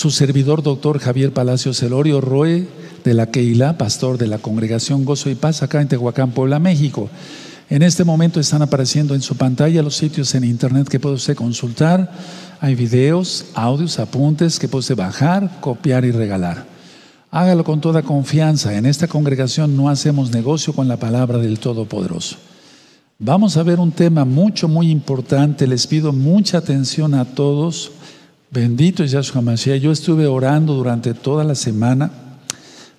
su servidor doctor Javier Palacio Celorio Roe de la Keila, pastor de la Congregación Gozo y Paz acá en Tehuacán, Puebla, México. En este momento están apareciendo en su pantalla los sitios en internet que puede usted consultar. Hay videos, audios, apuntes que puede usted bajar, copiar y regalar. Hágalo con toda confianza. En esta congregación no hacemos negocio con la palabra del Todopoderoso. Vamos a ver un tema mucho, muy importante. Les pido mucha atención a todos. Bendito es Yahshua Mashiach. Yo estuve orando durante toda la semana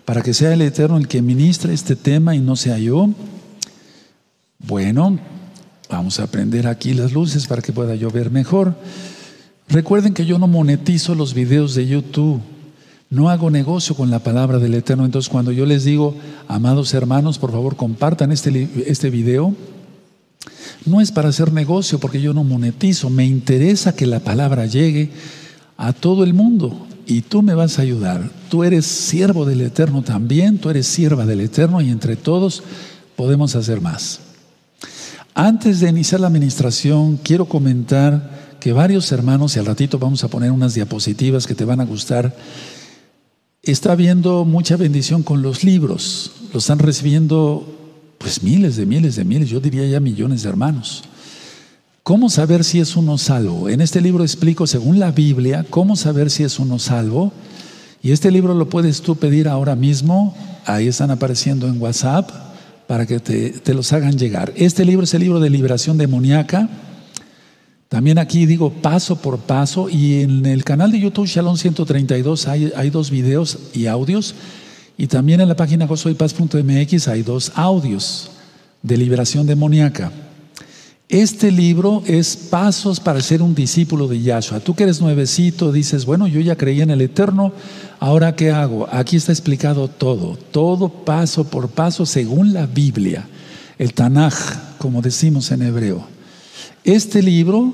para que sea el Eterno el que ministre este tema y no sea yo. Bueno, vamos a prender aquí las luces para que pueda yo ver mejor. Recuerden que yo no monetizo los videos de YouTube. No hago negocio con la palabra del Eterno. Entonces, cuando yo les digo, amados hermanos, por favor compartan este, este video, no es para hacer negocio porque yo no monetizo. Me interesa que la palabra llegue a todo el mundo y tú me vas a ayudar. Tú eres siervo del Eterno también, tú eres sierva del Eterno y entre todos podemos hacer más. Antes de iniciar la administración, quiero comentar que varios hermanos, y al ratito vamos a poner unas diapositivas que te van a gustar, está habiendo mucha bendición con los libros. Lo están recibiendo pues miles de miles de miles, yo diría ya millones de hermanos. ¿Cómo saber si es uno salvo? En este libro explico, según la Biblia, cómo saber si es uno salvo. Y este libro lo puedes tú pedir ahora mismo. Ahí están apareciendo en WhatsApp para que te, los hagan llegar. Este libro es el libro de liberación demoníaca. También aquí digo paso por paso y en el canal de YouTube Shalom 132 hay, dos videos y audios y también en la página gozoypaz.mx hay dos audios de liberación demoníaca. Este libro es pasos para ser un discípulo de Yahshua. Tú que eres nuevecito, dices, bueno, yo ya creí en el Eterno, ahora ¿qué hago? Aquí está explicado todo, todo paso por paso según la Biblia, el Tanaj, como decimos en hebreo. Este libro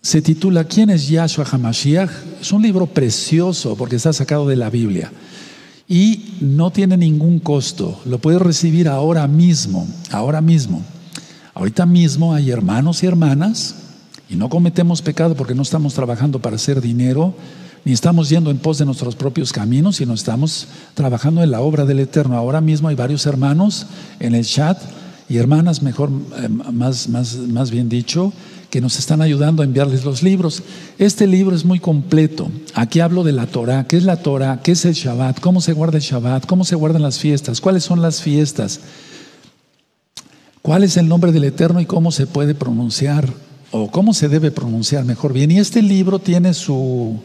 se titula ¿Quién es Yahshua Hamashiach? Es un libro precioso porque está sacado de la Biblia y no tiene ningún costo. Lo puedes recibir ahora mismo, ahora mismo. Ahorita mismo hay hermanos y hermanas y no cometemos pecado porque no estamos trabajando para hacer dinero, ni estamos yendo en pos de nuestros propios caminos, sino estamos trabajando en la obra del Eterno. Ahora mismo hay varios hermanos en el chat y hermanas, mejor, eh, más, más, más bien dicho, que nos están ayudando a enviarles los libros. Este libro es muy completo. Aquí hablo de la Torah. ¿Qué es la Torah? ¿Qué es el Shabbat? ¿Cómo se guarda el Shabbat? ¿Cómo se guardan las fiestas? ¿Cuáles son las fiestas? ¿Cuál es el nombre del Eterno y cómo se puede pronunciar? O cómo se debe pronunciar mejor bien. Y este libro tiene su,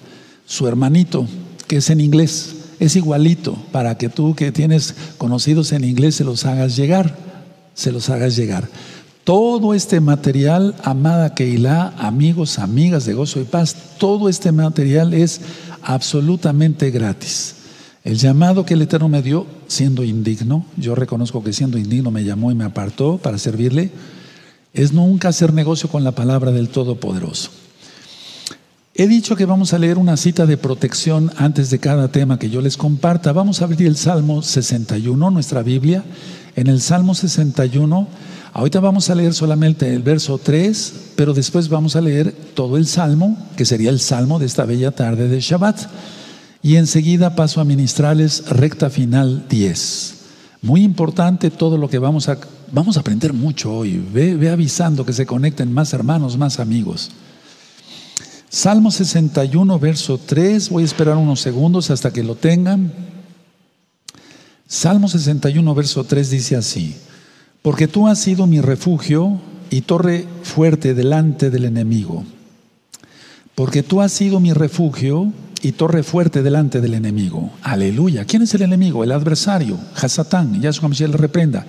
su hermanito, que es en inglés. Es igualito, para que tú que tienes conocidos en inglés se los hagas llegar. Se los hagas llegar. Todo este material, amada Keilah, amigos, amigas de Gozo y Paz, todo este material es absolutamente gratis. El llamado que el Eterno me dio, siendo indigno, yo reconozco que siendo indigno me llamó y me apartó para servirle, es nunca hacer negocio con la palabra del Todopoderoso. He dicho que vamos a leer una cita de protección antes de cada tema que yo les comparta. Vamos a abrir el Salmo 61, nuestra Biblia. En el Salmo 61, ahorita vamos a leer solamente el verso 3, pero después vamos a leer todo el Salmo, que sería el Salmo de esta bella tarde de Shabbat. Y enseguida paso a ministrarles recta final 10. Muy importante todo lo que vamos a, vamos a aprender mucho hoy. Ve, avisando que se conecten más hermanos, más amigos. Salmo 61, verso 3. Voy a esperar unos segundos hasta que lo tengan. Salmo 61, verso 3 dice así. Porque tú has sido mi refugio y torre fuerte delante del enemigo. Porque tú has sido mi refugio y torre fuerte delante del enemigo. Aleluya. ¿Quién es el enemigo? El adversario, Hasatán. Yahshua HaMashiach le reprenda.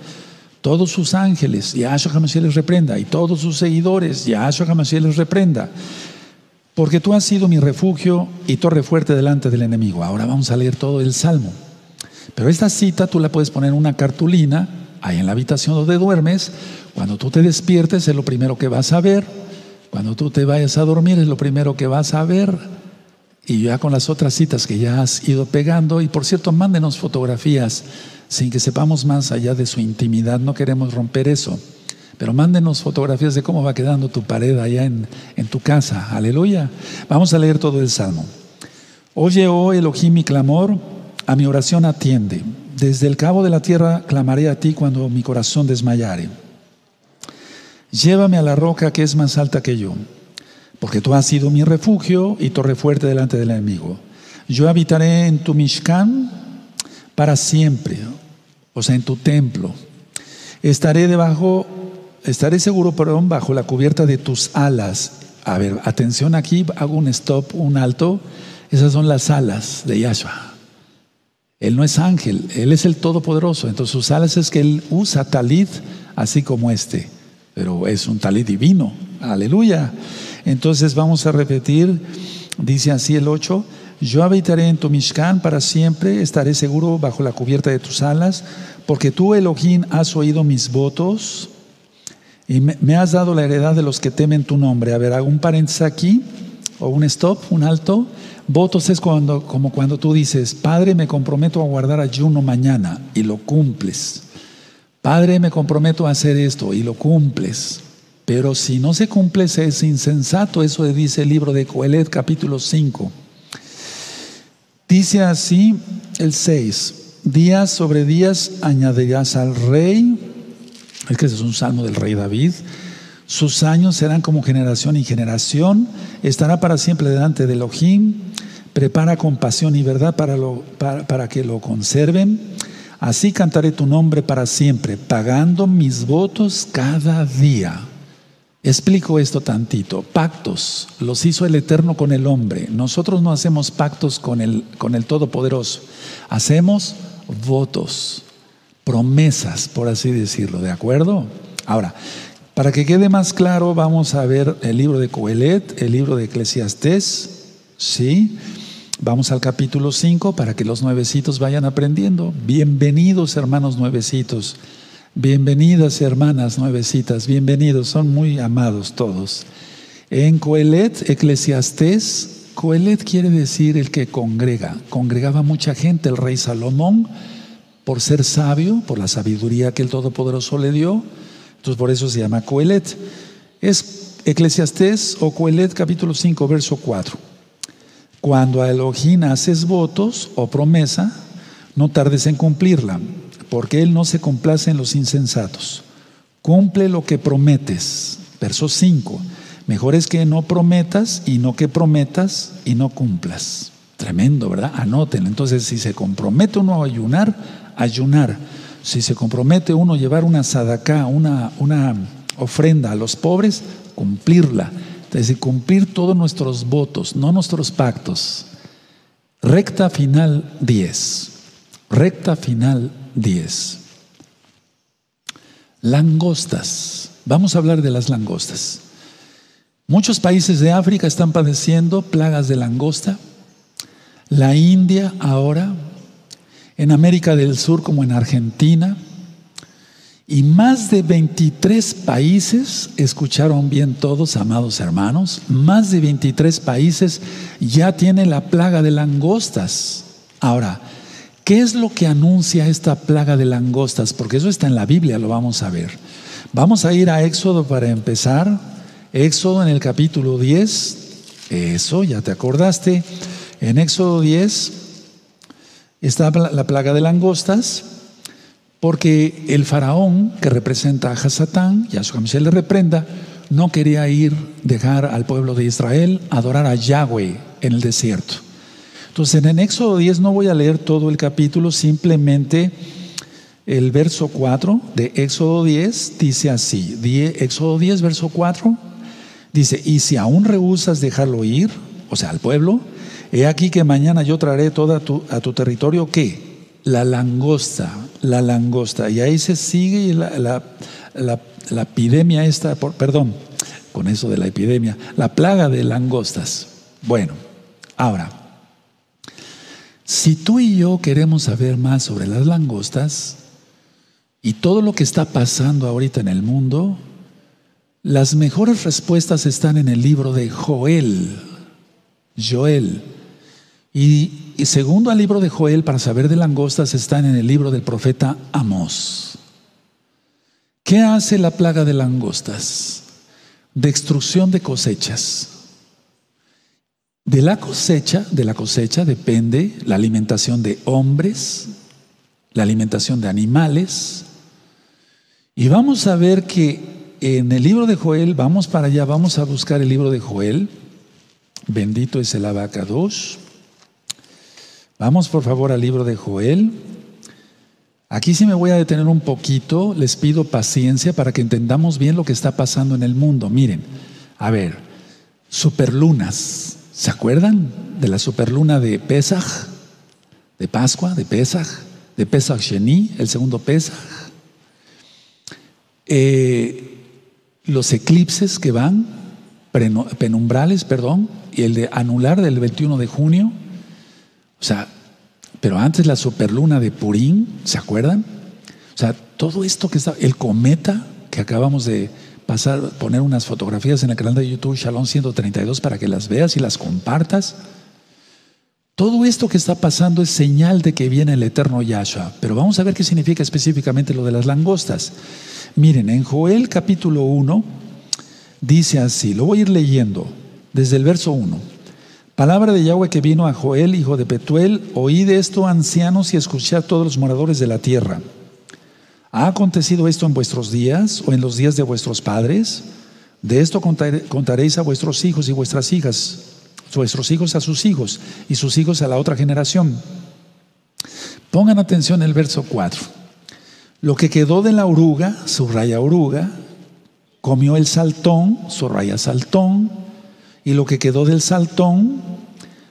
Todos sus ángeles, Yahshua HaMashiach les reprenda. Y todos sus seguidores, Yahshua HaMashiach les reprenda. Porque tú has sido mi refugio y torre fuerte delante del enemigo. Ahora vamos a leer todo el Salmo. Pero esta cita tú la puedes poner en una cartulina ahí en la habitación donde duermes. Cuando tú te despiertes es lo primero que vas a ver. Cuando tú te vayas a dormir es lo primero que vas a ver y ya con las otras citas que ya has ido pegando. Y por cierto, mándenos fotografías sin que sepamos más allá de su intimidad. No queremos romper eso. Pero mándenos fotografías de cómo va quedando tu pared allá en, en tu casa. Aleluya. Vamos a leer todo el Salmo. Oye, oh Elohim, mi clamor, a mi oración atiende. Desde el cabo de la tierra clamaré a ti cuando mi corazón desmayare. Llévame a la roca que es más alta que yo, porque tú has sido mi refugio y torre fuerte delante del enemigo. Yo habitaré en tu Mishkan para siempre, o sea, en tu templo. Estaré debajo, estaré seguro, perdón, bajo la cubierta de tus alas. A ver, atención aquí, hago un stop, un alto. Esas son las alas de Yahshua. Él no es ángel, Él es el Todopoderoso. Entonces sus alas es que Él usa talit así como este, pero es un talit divino. Aleluya. Entonces vamos a repetir, dice así el 8, yo habitaré en tu Mishkan para siempre, estaré seguro bajo la cubierta de tus alas, porque tú, Elohim, has oído mis votos y me, has dado la heredad de los que temen tu nombre. A ver, hago un paréntesis aquí, o un stop, un alto. Votos es cuando, como cuando tú dices, Padre, me comprometo a guardar ayuno mañana y lo cumples. Padre, me comprometo a hacer esto y lo cumples. Pero si no se cumple, es insensato. Eso dice el libro de Coelet, capítulo 5. Dice así el 6, días sobre días añadirás al rey, es que ese es un salmo del rey David, sus años serán como generación y generación, estará para siempre delante de Elohim, prepara compasión y verdad para, lo, para, para que lo conserven. Así cantaré tu nombre para siempre, pagando mis votos cada día. Explico esto tantito. Pactos los hizo el Eterno con el hombre. Nosotros no hacemos pactos con el, con el Todopoderoso. Hacemos votos, promesas, por así decirlo. ¿De acuerdo? Ahora, para que quede más claro, vamos a ver el libro de Coelet, el libro de Eclesiastés. ¿Sí? Vamos al capítulo 5 para que los nuevecitos vayan aprendiendo. Bienvenidos, hermanos nuevecitos. Bienvenidas hermanas nuevecitas, bienvenidos, son muy amados todos. En Coelet, Eclesiastés, Coelet quiere decir el que congrega. Congregaba mucha gente el rey Salomón por ser sabio, por la sabiduría que el Todopoderoso le dio. Entonces por eso se llama Coelet. Es Eclesiastés o Coelet capítulo 5, verso 4. Cuando a Elohim haces votos o promesa, no tardes en cumplirla porque Él no se complace en los insensatos. Cumple lo que prometes. Verso 5. Mejor es que no prometas y no que prometas y no cumplas. Tremendo, ¿verdad? Anótenlo. Entonces, si se compromete uno a ayunar, ayunar. Si se compromete uno a llevar una sadaká, una, una ofrenda a los pobres, cumplirla. Es decir, cumplir todos nuestros votos, no nuestros pactos. Recta final 10. Recta final 10. Langostas. Vamos a hablar de las langostas. Muchos países de África están padeciendo plagas de langosta. La India ahora, en América del Sur como en Argentina, y más de 23 países, escucharon bien todos, amados hermanos, más de 23 países ya tienen la plaga de langostas. Ahora, ¿Qué es lo que anuncia esta plaga de langostas? Porque eso está en la Biblia, lo vamos a ver. Vamos a ir a Éxodo para empezar. Éxodo en el capítulo 10. Eso, ya te acordaste. En Éxodo 10 está la plaga de langostas. Porque el faraón que representa a Hasatán, y a su camiseta le reprenda, no quería ir, dejar al pueblo de Israel adorar a Yahweh en el desierto. Entonces, en Éxodo 10 no voy a leer todo el capítulo, simplemente el verso 4 de Éxodo 10 dice así, Éxodo 10, verso 4, dice, y si aún rehusas dejarlo ir, o sea, al pueblo, he aquí que mañana yo traeré toda tu, a tu territorio, ¿qué? La langosta, la langosta. Y ahí se sigue la, la epidemia esta, por, perdón, con eso de la epidemia, la plaga de langostas. Bueno, ahora, si tú y yo queremos saber más sobre las langostas y todo lo que está pasando ahorita en el mundo, las mejores respuestas están en el libro de Joel. Joel. Y, segundo al libro de Joel, para saber de langostas, están en el libro del profeta Amós. ¿Qué hace la plaga de langostas? Destrucción de cosechas. De la cosecha, de la cosecha depende la alimentación de hombres, la alimentación de animales. Y vamos a ver que en el libro de Joel, vamos para allá, vamos a buscar el libro de Joel. Bendito es el abacados. Vamos por favor al libro de Joel. Aquí sí me voy a detener un poquito, les pido paciencia para que entendamos bien lo que está pasando en el mundo. Miren, a ver, superlunas. ¿Se acuerdan de la superluna de Pesach? De Pascua, de Pesach, de Pesach Sheni, el segundo Pesach. Eh, los eclipses que van, penumbrales, perdón, y el de anular del 21 de junio. O sea, pero antes la superluna de Purín, ¿se acuerdan? O sea, todo esto que está, el cometa que acabamos de pasar, poner unas fotografías en el canal de YouTube Shalom 132 para que las veas y las compartas. Todo esto que está pasando es señal de que viene el eterno Yahshua. Pero vamos a ver qué significa específicamente lo de las langostas. Miren, en Joel capítulo 1 dice así, lo voy a ir leyendo desde el verso 1. Palabra de Yahweh que vino a Joel, hijo de Petuel, oíd esto, ancianos, y escuchad todos los moradores de la tierra. ¿Ha acontecido esto en vuestros días o en los días de vuestros padres? De esto contaréis a vuestros hijos y vuestras hijas, vuestros hijos a sus hijos y sus hijos a la otra generación. Pongan atención el verso 4. Lo que quedó de la oruga, subraya oruga, comió el saltón, subraya saltón, y lo que quedó del saltón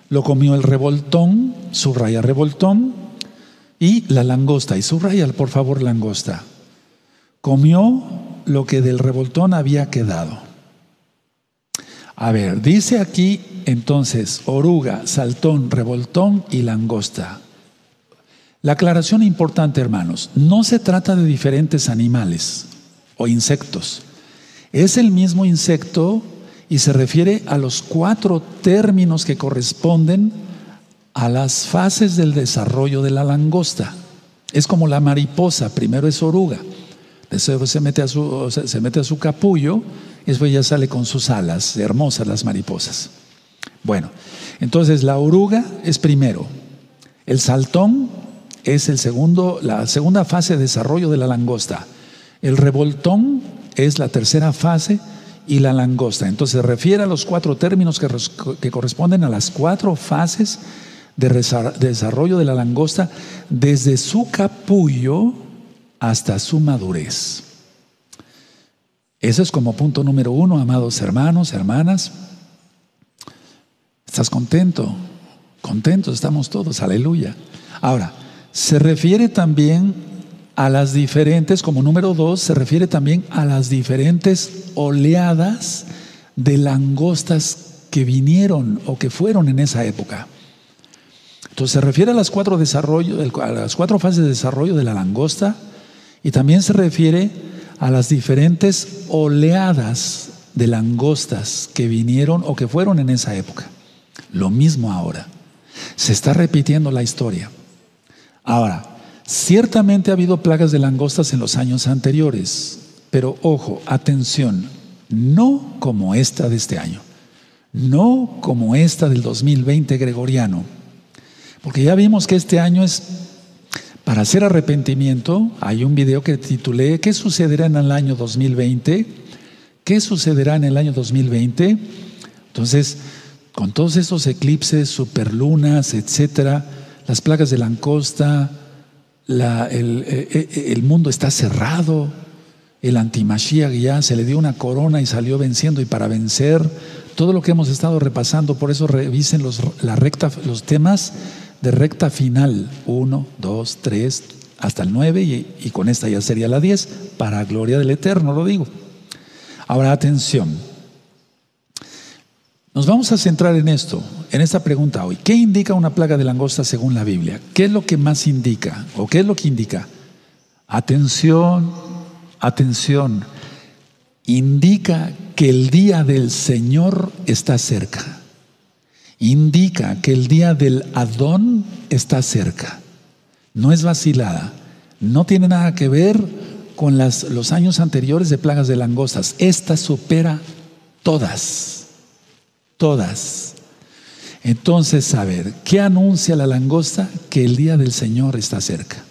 lo comió el revoltón, subraya revoltón, y la langosta, y subraya por favor langosta. Comió lo que del revoltón había quedado. A ver, dice aquí entonces oruga, saltón, revoltón y langosta. La aclaración importante, hermanos, no se trata de diferentes animales o insectos. Es el mismo insecto y se refiere a los cuatro términos que corresponden a las fases del desarrollo de la langosta. Es como la mariposa, primero es oruga, después se mete a su, se mete a su capullo y después ya sale con sus alas, hermosas las mariposas. Bueno, entonces la oruga es primero, el saltón es el segundo, la segunda fase de desarrollo de la langosta, el revoltón es la tercera fase y la langosta. Entonces se refiere a los cuatro términos que, corresponden a las cuatro fases de desarrollo de la langosta desde su capullo hasta su madurez. Ese es como punto número uno, amados hermanos, hermanas. ¿Estás contento? Contentos estamos todos, aleluya. Ahora, se refiere también a las diferentes, como número dos, se refiere también a las diferentes oleadas de langostas que vinieron o que fueron en esa época. Entonces se refiere a las cuatro, a las cuatro fases de desarrollo de la langosta y también se refiere a las diferentes oleadas de langostas que vinieron o que fueron en esa época. Lo mismo ahora. Se está repitiendo la historia. Ahora, Ciertamente ha habido plagas de langostas en los años anteriores, pero ojo, atención, no como esta de este año, no como esta del 2020 gregoriano, porque ya vimos que este año es para hacer arrepentimiento. Hay un video que titulé ¿Qué sucederá en el año 2020? ¿Qué sucederá en el año 2020? Entonces, con todos esos eclipses, superlunas, etcétera, las plagas de langosta, eh, eh, el, mundo está cerrado, el antimashiach ya se le dio una corona y salió venciendo y para vencer todo lo que hemos estado repasando, por eso revisen los, la recta, los temas de recta final, 1, 2, 3, hasta el 9 y, y con esta ya sería la 10, para gloria del Eterno, lo digo. Ahora atención, nos vamos a centrar en esto en esta pregunta hoy. ¿Qué indica una plaga de langosta según la Biblia? ¿Qué es lo que más indica? ¿O qué es lo que indica? Atención, atención. Indica que el día del Señor está cerca. Indica que el día del Adón está cerca. No es vacilada. No tiene nada que ver con los años anteriores de plagas de langostas. Esta supera todas. Todas. Entonces, a ver, ¿qué anuncia la langosta? Que el día del Señor está cerca.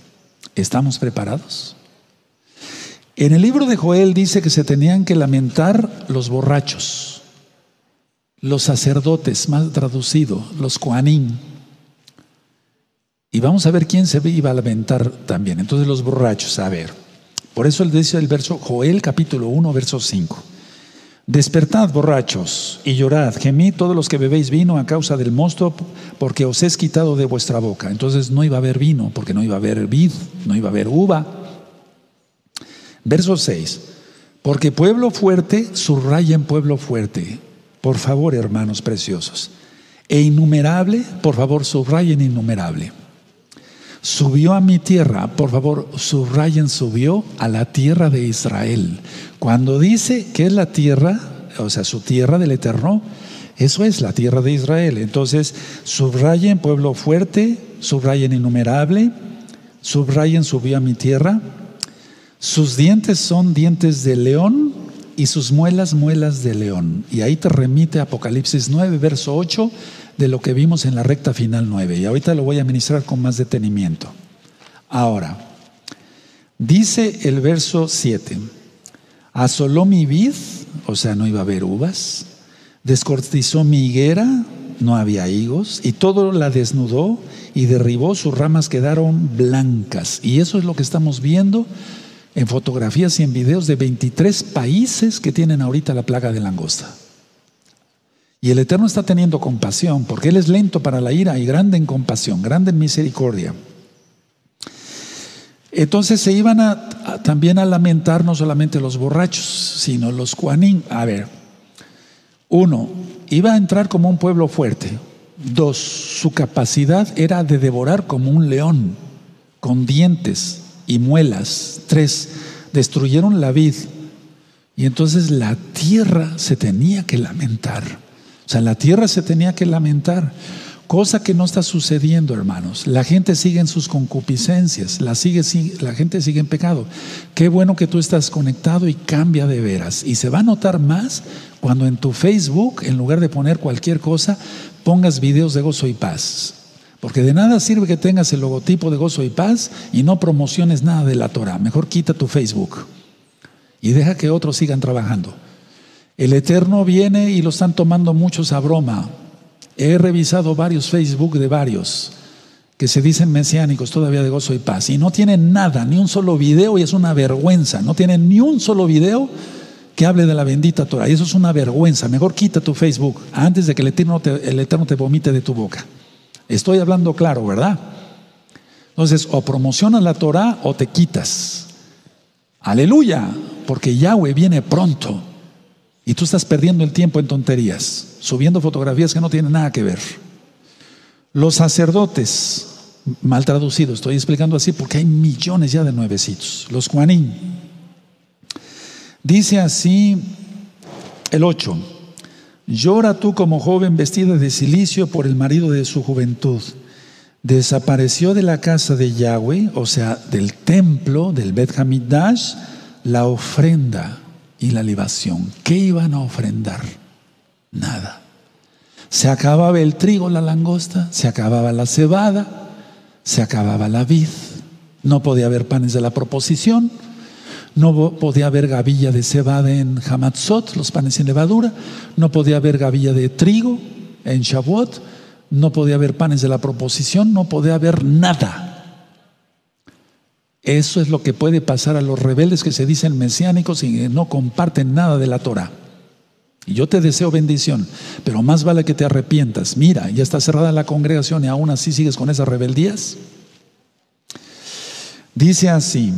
¿Estamos preparados? En el libro de Joel dice que se tenían que lamentar los borrachos, los sacerdotes, mal traducido, los coanín. Y vamos a ver quién se iba a lamentar también. Entonces los borrachos, a ver. Por eso él dice el verso Joel capítulo 1, verso 5. Despertad, borrachos, y llorad, gemid todos los que bebéis vino a causa del mosto, porque os es quitado de vuestra boca. Entonces no iba a haber vino, porque no iba a haber vid, no iba a haber uva. Verso 6. Porque pueblo fuerte subraya en pueblo fuerte. Por favor, hermanos preciosos. E innumerable, por favor, subrayen innumerable. Subió a mi tierra, por favor, subrayen, subió a la tierra de Israel. Cuando dice que es la tierra, o sea, su tierra del Eterno, eso es la tierra de Israel. Entonces, subrayen pueblo fuerte, subrayen innumerable, subrayen subió a mi tierra. Sus dientes son dientes de león y sus muelas, muelas de león. Y ahí te remite Apocalipsis 9, verso 8 de lo que vimos en la recta final 9. Y ahorita lo voy a ministrar con más detenimiento. Ahora, dice el verso 7, asoló mi vid, o sea, no iba a haber uvas, descortizó mi higuera, no había higos, y todo la desnudó y derribó, sus ramas quedaron blancas. Y eso es lo que estamos viendo en fotografías y en videos de 23 países que tienen ahorita la plaga de langosta. Y el Eterno está teniendo compasión, porque Él es lento para la ira y grande en compasión, grande en misericordia. Entonces se iban también a lamentar no solamente los borrachos, sino los cuanín. A ver, uno, iba a entrar como un pueblo fuerte. Dos, su capacidad era de devorar como un león, con dientes y muelas. Tres, destruyeron la vid. Y entonces la tierra se tenía que lamentar. O sea, la tierra se tenía que lamentar, cosa que no está sucediendo, hermanos. La gente sigue en sus concupiscencias, la, sigue, la gente sigue en pecado. Qué bueno que tú estás conectado y cambia de veras. Y se va a notar más cuando en tu Facebook, en lugar de poner cualquier cosa, pongas videos de gozo y paz. Porque de nada sirve que tengas el logotipo de gozo y paz y no promociones nada de la Torah. Mejor quita tu Facebook y deja que otros sigan trabajando. El Eterno viene y lo están tomando muchos a broma. He revisado varios Facebook de varios que se dicen mesiánicos todavía de gozo y paz y no tienen nada, ni un solo video y es una vergüenza. No tienen ni un solo video que hable de la bendita Torah. Y eso es una vergüenza. Mejor quita tu Facebook antes de que el Eterno te, el Eterno te vomite de tu boca. Estoy hablando claro, ¿verdad? Entonces, o promocionas la Torah o te quitas. Aleluya, porque Yahweh viene pronto. Y tú estás perdiendo el tiempo en tonterías, subiendo fotografías que no tienen nada que ver. Los sacerdotes, mal traducido, estoy explicando así porque hay millones ya de nuevecitos. Los Juanín. Dice así el 8. Llora tú como joven vestida de silicio por el marido de su juventud. Desapareció de la casa de Yahweh, o sea, del templo, del Bet Hamidash, la ofrenda y la libación. ¿Qué iban a ofrendar? Nada. Se acababa el trigo, la langosta, se acababa la cebada, se acababa la vid. No podía haber panes de la proposición, no podía haber gavilla de cebada en Hamatzot, los panes sin levadura, no podía haber gavilla de trigo en Shavuot, no podía haber panes de la proposición, no podía haber nada. Eso es lo que puede pasar a los rebeldes que se dicen mesiánicos y no comparten nada de la Torah. Y yo te deseo bendición, pero más vale que te arrepientas. Mira, ya está cerrada la congregación y aún así sigues con esas rebeldías. Dice así,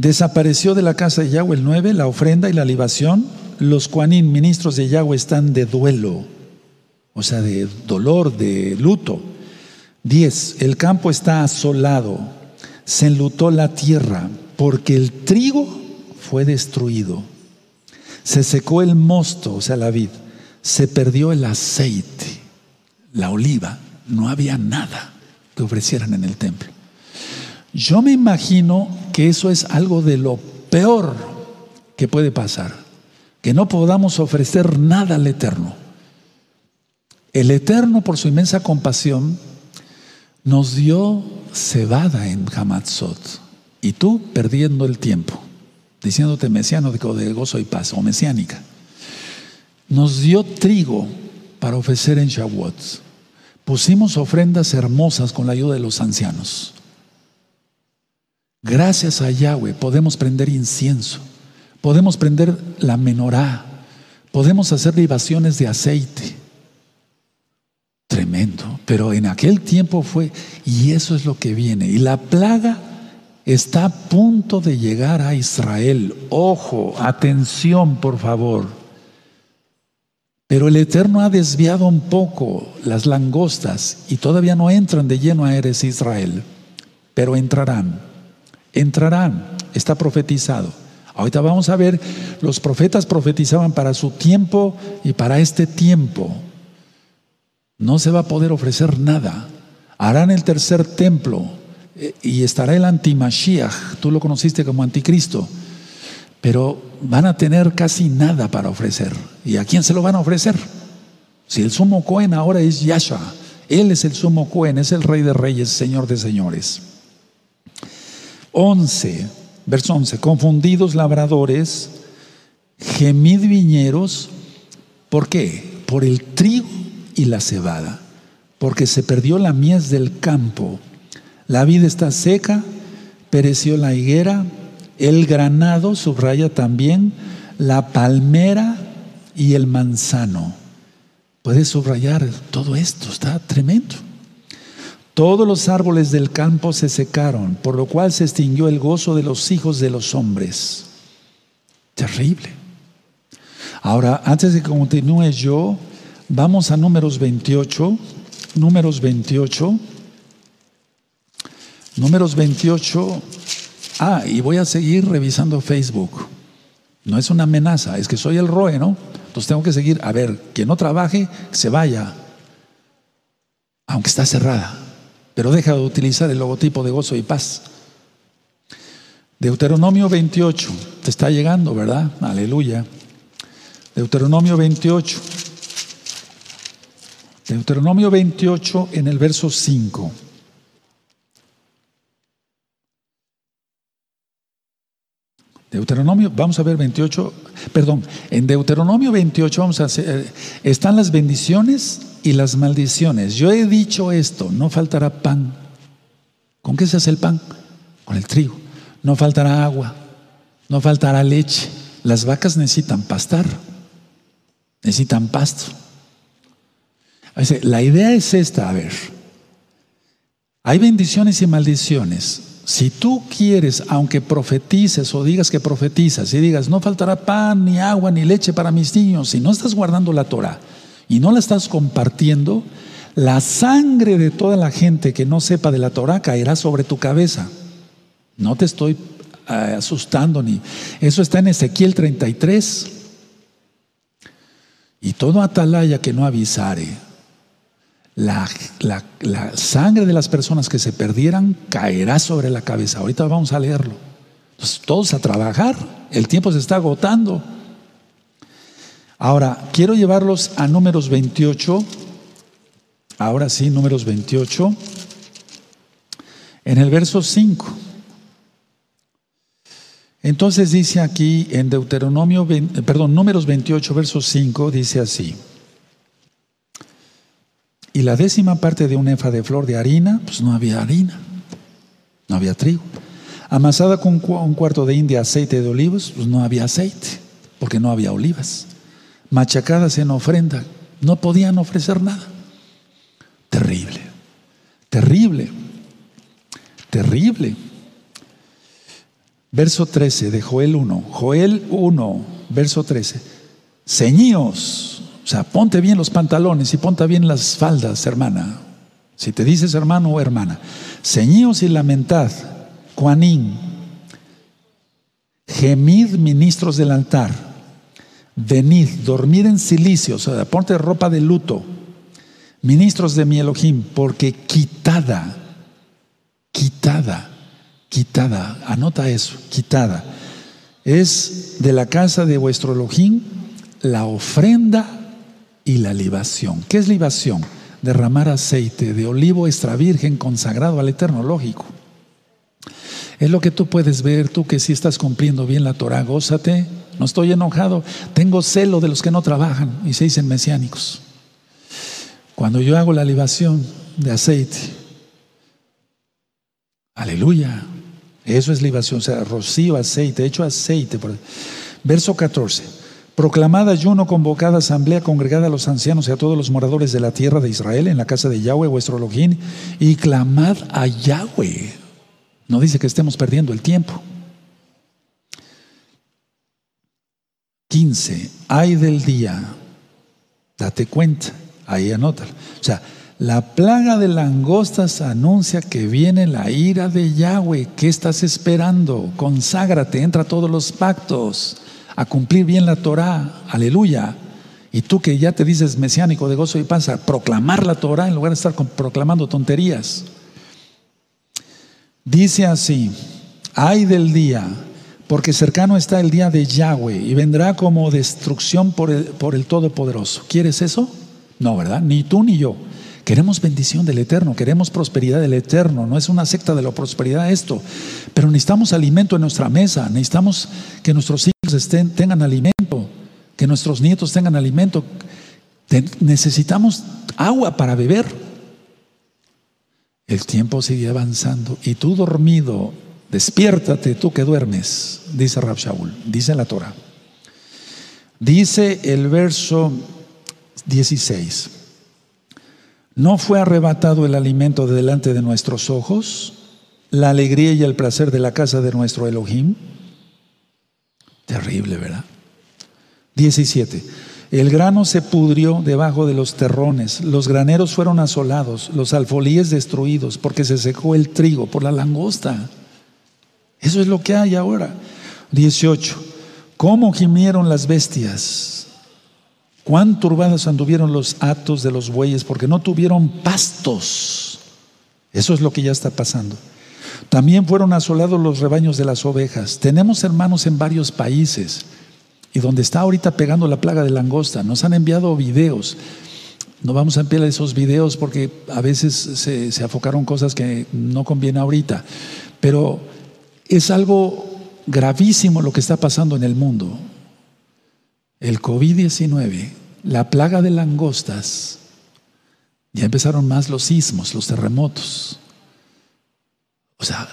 desapareció de la casa de Yahweh el 9, la ofrenda y la libación. Los cuanín, ministros de Yahweh, están de duelo, o sea, de dolor, de luto. 10. El campo está asolado se enlutó la tierra porque el trigo fue destruido. Se secó el mosto, o sea, la vid. Se perdió el aceite, la oliva. No había nada que ofrecieran en el templo. Yo me imagino que eso es algo de lo peor que puede pasar. Que no podamos ofrecer nada al Eterno. El Eterno, por su inmensa compasión, nos dio cebada en Hamatzot. Y tú perdiendo el tiempo, diciéndote mesiano de gozo y paz, o mesiánica. Nos dio trigo para ofrecer en Shavuot. Pusimos ofrendas hermosas con la ayuda de los ancianos. Gracias a Yahweh podemos prender incienso, podemos prender la menorá, podemos hacer libaciones de aceite. Tremendo, pero en aquel tiempo fue, y eso es lo que viene. Y la plaga está a punto de llegar a Israel. Ojo, atención, por favor. Pero el Eterno ha desviado un poco las langostas y todavía no entran de lleno a Eres Israel, pero entrarán, entrarán, está profetizado. Ahorita vamos a ver, los profetas profetizaban para su tiempo y para este tiempo. No se va a poder ofrecer nada. Harán el tercer templo eh, y estará el antimashiach, tú lo conociste como anticristo pero van a tener casi nada para ofrecer. ¿Y a quién se lo van a ofrecer? Si el sumo Cohen ahora es Yahshua, Él es el sumo Cohen, es el rey de reyes, señor de señores. 11, verso 11, confundidos labradores, gemid viñeros, ¿por qué? Por el trigo y la cebada, porque se perdió la mies del campo, la vida está seca, pereció la higuera, el granado subraya también la palmera y el manzano. Puedes subrayar todo esto, está tremendo. Todos los árboles del campo se secaron, por lo cual se extinguió el gozo de los hijos de los hombres. Terrible. Ahora, antes de que continúe yo, vamos a números 28. Números 28. Números 28 Ah, y voy a seguir revisando Facebook. No es una amenaza, es que soy el ROE, ¿no? Entonces tengo que seguir. A ver, quien no trabaje, se vaya. Aunque está cerrada. Pero deja de utilizar el logotipo de gozo y paz. Deuteronomio 28. Te está llegando, ¿verdad? Aleluya. Deuteronomio 28. Deuteronomio 28 en el verso 5. Deuteronomio, vamos a ver 28, perdón, en Deuteronomio 28 vamos a hacer, eh, están las bendiciones y las maldiciones. Yo he dicho esto, no faltará pan. ¿Con qué se hace el pan? Con el trigo. No faltará agua, no faltará leche. Las vacas necesitan pastar, necesitan pasto. La idea es esta, a ver, hay bendiciones y maldiciones. Si tú quieres, aunque profetices o digas que profetizas y digas, no faltará pan, ni agua, ni leche para mis niños, si no estás guardando la Torah y no la estás compartiendo, la sangre de toda la gente que no sepa de la Torah caerá sobre tu cabeza. No te estoy eh, asustando ni. Eso está en Ezequiel 33. Y todo atalaya que no avisare la, sangre de las personas que se perdieran caerá sobre la cabeza. Ahorita vamos a leerlo. todos a trabajar. El tiempo se está agotando. Ahora, quiero llevarlos a números 28. Ahora sí, números 28. En el verso 5. Entonces dice aquí en Deuteronomio, perdón, números 28, verso 5, dice así. Y la décima parte de un efa de flor de harina, pues no había harina, no había trigo. Amasada con un cuarto de india aceite de olivos, pues no había aceite, porque no había olivas. Machacadas en ofrenda, no podían ofrecer nada. Terrible, terrible, terrible. Verso 13 de Joel 1, Joel 1, verso 13. Ceñíos o sea, ponte bien los pantalones y ponte bien las faldas, hermana. Si te dices hermano o hermana. Ceñíos y lamentad, Juanín. Gemid, ministros del altar. Venid, dormir en silicio, o sea, ponte ropa de luto. Ministros de mi Elohim, porque quitada, quitada, quitada, anota eso, quitada. Es de la casa de vuestro Elohim la ofrenda y la libación. ¿Qué es libación? Derramar aceite de olivo extra virgen consagrado al eterno, lógico. Es lo que tú puedes ver, tú que si estás cumpliendo bien la Torah, gózate. No estoy enojado, tengo celo de los que no trabajan y se dicen mesiánicos. Cuando yo hago la libación de aceite, aleluya, eso es libación, o sea, rocío, aceite, hecho aceite. Verso 14. Proclamad ayuno, convocada asamblea, congregada a los ancianos y a todos los moradores de la tierra de Israel en la casa de Yahweh, vuestro Elohim, y clamad a Yahweh. No dice que estemos perdiendo el tiempo. 15. Ay del día. Date cuenta. Ahí anótalo. O sea, la plaga de langostas anuncia que viene la ira de Yahweh. ¿Qué estás esperando? Conságrate, entra a todos los pactos a cumplir bien la Torah, aleluya. Y tú que ya te dices mesiánico de gozo y paz, a proclamar la Torah en lugar de estar proclamando tonterías. Dice así, ay del día, porque cercano está el día de Yahweh y vendrá como destrucción por el, por el Todopoderoso. ¿Quieres eso? No, ¿verdad? Ni tú ni yo. Queremos bendición del Eterno, queremos prosperidad del Eterno. No es una secta de la prosperidad esto, pero necesitamos alimento en nuestra mesa, necesitamos que nuestros hijos estén, tengan alimento, que nuestros nietos tengan alimento. necesitamos agua para beber. El tiempo sigue avanzando y tú dormido, despiértate tú que duermes, dice Rab Shaul, dice la Torah. Dice el verso 16. ¿No fue arrebatado el alimento de delante de nuestros ojos, la alegría y el placer de la casa de nuestro Elohim? Terrible, ¿verdad? 17. El grano se pudrió debajo de los terrones, los graneros fueron asolados, los alfolíes destruidos, porque se secó el trigo por la langosta. Eso es lo que hay ahora. 18. ¿Cómo gimieron las bestias? Cuán turbados anduvieron los atos de los bueyes porque no tuvieron pastos. Eso es lo que ya está pasando. También fueron asolados los rebaños de las ovejas. Tenemos hermanos en varios países y donde está ahorita pegando la plaga de langosta. Nos han enviado videos. No vamos a enviar esos videos porque a veces se, se afocaron cosas que no conviene ahorita. Pero es algo gravísimo lo que está pasando en el mundo. El COVID-19 la plaga de langostas, ya empezaron más los sismos, los terremotos. O sea,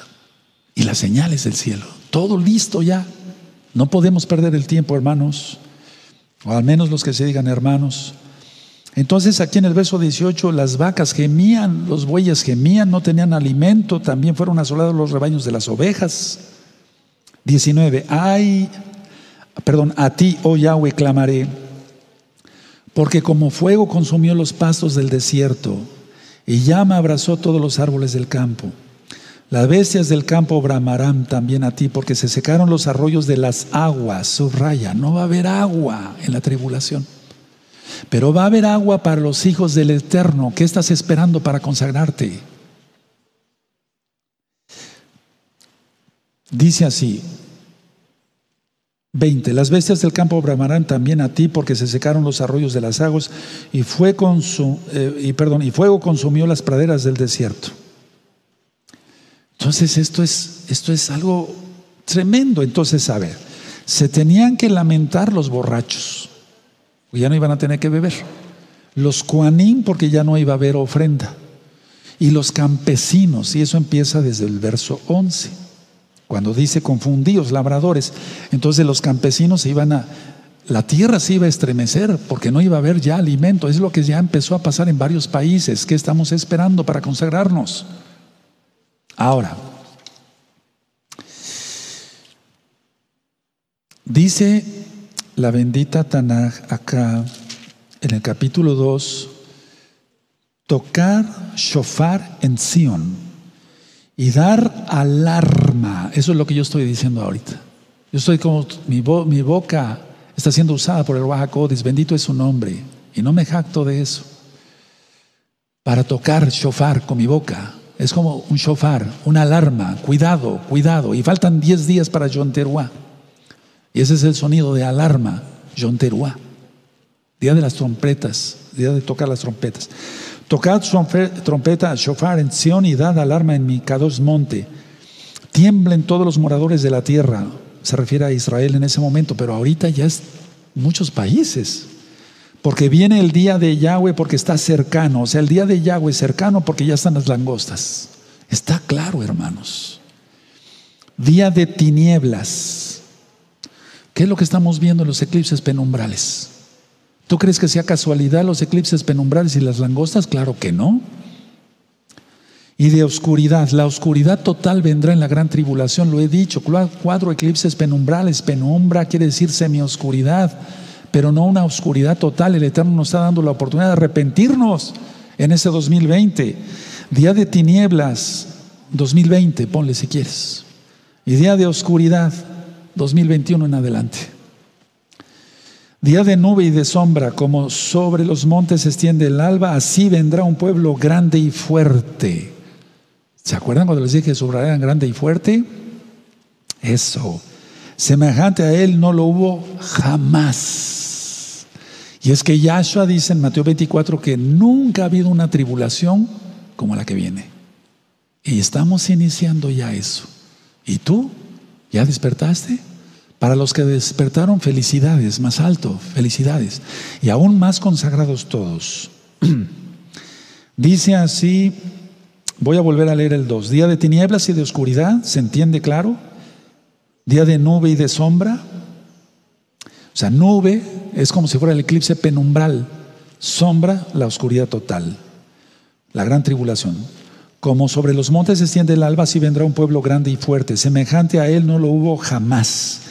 y las señales del cielo. Todo listo ya. No podemos perder el tiempo, hermanos. O al menos los que se digan hermanos. Entonces aquí en el verso 18 las vacas gemían, los bueyes gemían, no tenían alimento, también fueron asolados los rebaños de las ovejas. 19. Ay, perdón, a ti, oh Yahweh, clamaré porque como fuego consumió los pastos del desierto y llama abrazó todos los árboles del campo. Las bestias del campo bramarán también a ti, porque se secaron los arroyos de las aguas. Subraya, no va a haber agua en la tribulación. Pero va a haber agua para los hijos del Eterno. ¿Qué estás esperando para consagrarte? Dice así, 20. Las bestias del campo bramarán también a ti porque se secaron los arroyos de las aguas y, fue eh, y, perdón, y fuego consumió las praderas del desierto. Entonces esto es, esto es algo tremendo. Entonces, a ver, se tenían que lamentar los borrachos, ya no iban a tener que beber. Los cuanín porque ya no iba a haber ofrenda. Y los campesinos, y eso empieza desde el verso 11. Cuando dice confundidos labradores, entonces los campesinos se iban a, la tierra se iba a estremecer porque no iba a haber ya alimento. Es lo que ya empezó a pasar en varios países. ¿Qué estamos esperando para consagrarnos? Ahora, dice la bendita Tanaj acá en el capítulo 2, tocar shofar en Sion y dar alarma. Eso es lo que yo estoy diciendo ahorita. Yo estoy como mi, mi boca está siendo usada por el Wahakodis, bendito es su nombre, y no me jacto de eso. Para tocar shofar con mi boca. Es como un shofar, una alarma. Cuidado, cuidado. Y faltan 10 días para Yom Y ese es el sonido de alarma, Yom día de las trompetas, día de tocar las trompetas. Tocad trompeta, shofar en Sion y dad alarma en mi Kadosh monte. Tiemblen todos los moradores de la tierra. Se refiere a Israel en ese momento, pero ahorita ya es muchos países. Porque viene el día de Yahweh porque está cercano. O sea, el día de Yahweh cercano porque ya están las langostas. Está claro, hermanos. Día de tinieblas. ¿Qué es lo que estamos viendo en los eclipses penumbrales? ¿Tú crees que sea casualidad los eclipses penumbrales y las langostas? Claro que no. Y de oscuridad, la oscuridad total vendrá en la gran tribulación, lo he dicho, cuatro eclipses penumbrales, penumbra quiere decir semioscuridad, pero no una oscuridad total, el Eterno nos está dando la oportunidad de arrepentirnos en ese 2020. Día de tinieblas, 2020, ponle si quieres. Y día de oscuridad, 2021 en adelante. Día de nube y de sombra, como sobre los montes se extiende el alba, así vendrá un pueblo grande y fuerte. ¿Se acuerdan cuando les dije que subrayaran grande y fuerte? Eso. Semejante a él no lo hubo jamás. Y es que Yahshua dice en Mateo 24 que nunca ha habido una tribulación como la que viene. Y estamos iniciando ya eso. ¿Y tú? ¿Ya despertaste? Para los que despertaron, felicidades, más alto, felicidades. Y aún más consagrados todos. Dice así, voy a volver a leer el 2. Día de tinieblas y de oscuridad, ¿se entiende claro? Día de nube y de sombra. O sea, nube es como si fuera el eclipse penumbral. Sombra, la oscuridad total. La gran tribulación. Como sobre los montes se extiende el alba, así vendrá un pueblo grande y fuerte. Semejante a él no lo hubo jamás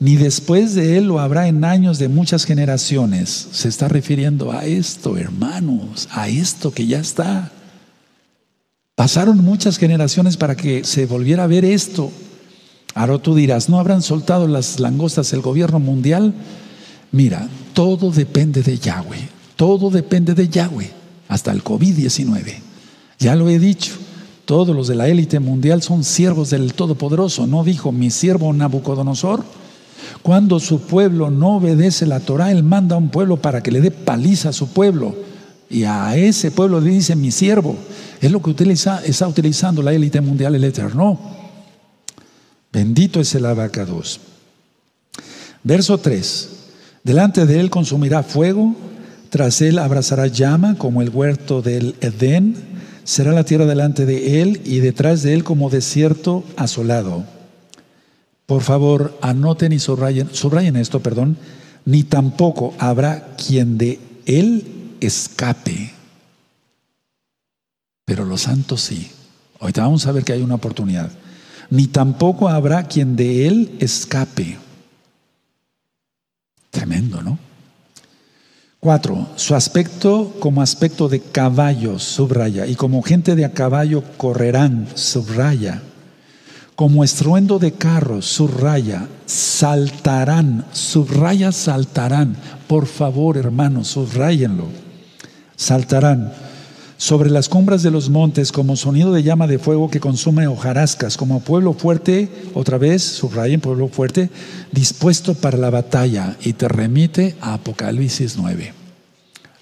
ni después de él lo habrá en años de muchas generaciones. Se está refiriendo a esto, hermanos, a esto que ya está. Pasaron muchas generaciones para que se volviera a ver esto. Ahora tú dirás, ¿no habrán soltado las langostas el gobierno mundial? Mira, todo depende de Yahweh, todo depende de Yahweh, hasta el COVID-19. Ya lo he dicho, todos los de la élite mundial son siervos del Todopoderoso. ¿No dijo mi siervo Nabucodonosor? Cuando su pueblo no obedece la Torah, Él manda a un pueblo para que le dé paliza a su pueblo. Y a ese pueblo le dice mi siervo. Es lo que utiliza, está utilizando la élite mundial, el Eterno. Bendito es el abacados. Verso 3. Delante de él consumirá fuego, tras él abrazará llama como el huerto del Edén, será la tierra delante de él y detrás de él como desierto asolado. Por favor, anoten y subrayen, esto, perdón, ni tampoco habrá quien de él escape. Pero los santos sí. Ahorita vamos a ver que hay una oportunidad. Ni tampoco habrá quien de él escape. Tremendo, ¿no? Cuatro, su aspecto como aspecto de caballo, subraya, y como gente de a caballo correrán, subraya como estruendo de carros, subraya, saltarán, subraya, saltarán. Por favor, hermanos, subrayenlo. Saltarán sobre las cumbres de los montes como sonido de llama de fuego que consume hojarascas, como pueblo fuerte, otra vez, subrayen, pueblo fuerte, dispuesto para la batalla. Y te remite a Apocalipsis 9.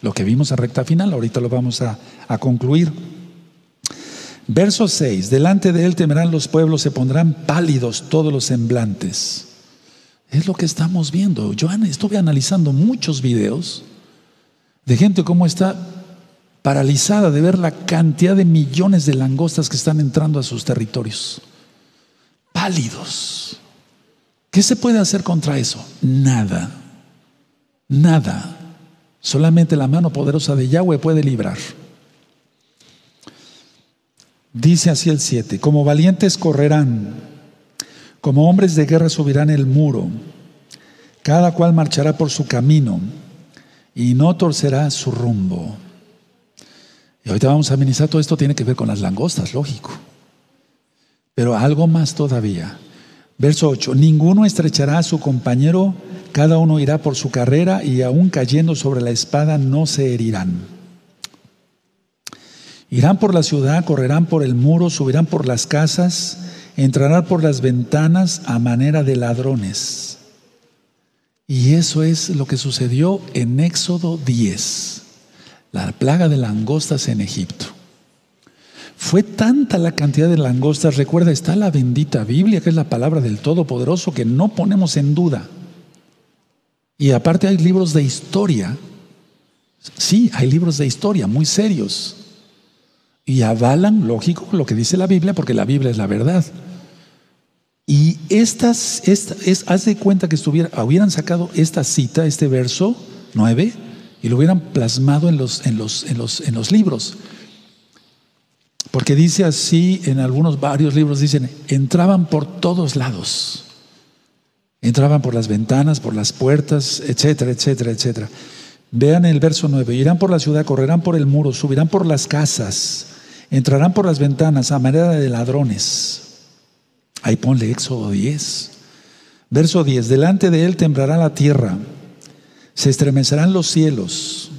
Lo que vimos a recta final, ahorita lo vamos a, a concluir. Verso 6, delante de él temerán los pueblos, se pondrán pálidos todos los semblantes. Es lo que estamos viendo. Yo estuve analizando muchos videos de gente como está paralizada de ver la cantidad de millones de langostas que están entrando a sus territorios. Pálidos. ¿Qué se puede hacer contra eso? Nada. Nada. Solamente la mano poderosa de Yahweh puede librar. Dice así el 7, como valientes correrán, como hombres de guerra subirán el muro, cada cual marchará por su camino y no torcerá su rumbo. Y ahorita vamos a ministrar todo esto, tiene que ver con las langostas, lógico. Pero algo más todavía. Verso 8, ninguno estrechará a su compañero, cada uno irá por su carrera y aún cayendo sobre la espada no se herirán. Irán por la ciudad, correrán por el muro, subirán por las casas, entrarán por las ventanas a manera de ladrones. Y eso es lo que sucedió en Éxodo 10, la plaga de langostas en Egipto. Fue tanta la cantidad de langostas, recuerda, está la bendita Biblia, que es la palabra del Todopoderoso, que no ponemos en duda. Y aparte hay libros de historia. Sí, hay libros de historia muy serios. Y avalan, lógico, lo que dice la Biblia, porque la Biblia es la verdad. Y estas, es, haz de cuenta que estuviera, hubieran sacado esta cita, este verso 9, y lo hubieran plasmado en los, en los, en los, en los libros. Porque dice así, en algunos varios libros dicen, entraban por todos lados. Entraban por las ventanas, por las puertas, etcétera, etcétera, etcétera. Vean el verso 9, irán por la ciudad, correrán por el muro, subirán por las casas, entrarán por las ventanas a manera de ladrones. Ahí ponle Éxodo 10. Verso 10, delante de él temblará la tierra, se estremecerán los cielos,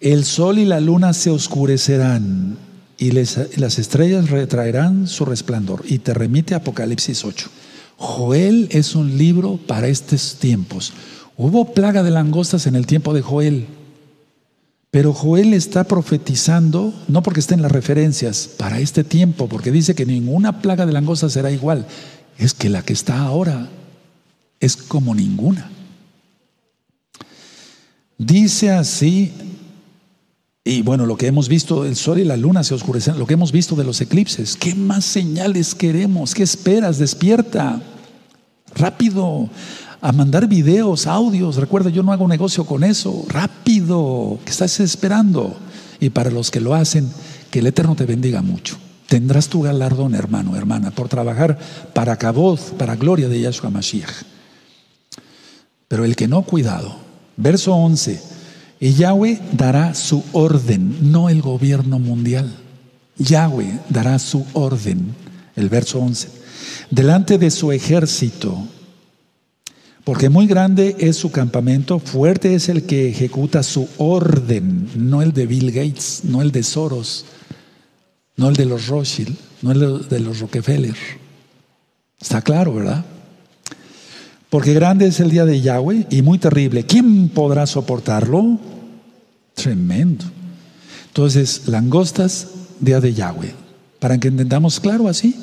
el sol y la luna se oscurecerán y las estrellas retraerán su resplandor. Y te remite Apocalipsis 8. Joel es un libro para estos tiempos. Hubo plaga de langostas en el tiempo de Joel, pero Joel está profetizando, no porque esté en las referencias, para este tiempo, porque dice que ninguna plaga de langosta será igual. Es que la que está ahora es como ninguna. Dice así, y bueno, lo que hemos visto, el sol y la luna se oscurecen, lo que hemos visto de los eclipses, ¿qué más señales queremos? ¿Qué esperas? Despierta, rápido a mandar videos, audios. Recuerda, yo no hago negocio con eso. Rápido, que estás esperando. Y para los que lo hacen, que el Eterno te bendiga mucho. Tendrás tu galardón, hermano, hermana, por trabajar para Caboz, para gloria de Yahshua Mashiach. Pero el que no, cuidado. Verso 11. Y Yahweh dará su orden, no el gobierno mundial. Yahweh dará su orden. El verso 11. Delante de su ejército porque muy grande es su campamento, fuerte es el que ejecuta su orden, no el de Bill Gates, no el de Soros, no el de los Rothschild, no el de los Rockefeller. Está claro, ¿verdad? Porque grande es el día de Yahweh y muy terrible. ¿Quién podrá soportarlo? Tremendo. Entonces, langostas, día de Yahweh. Para que entendamos claro así.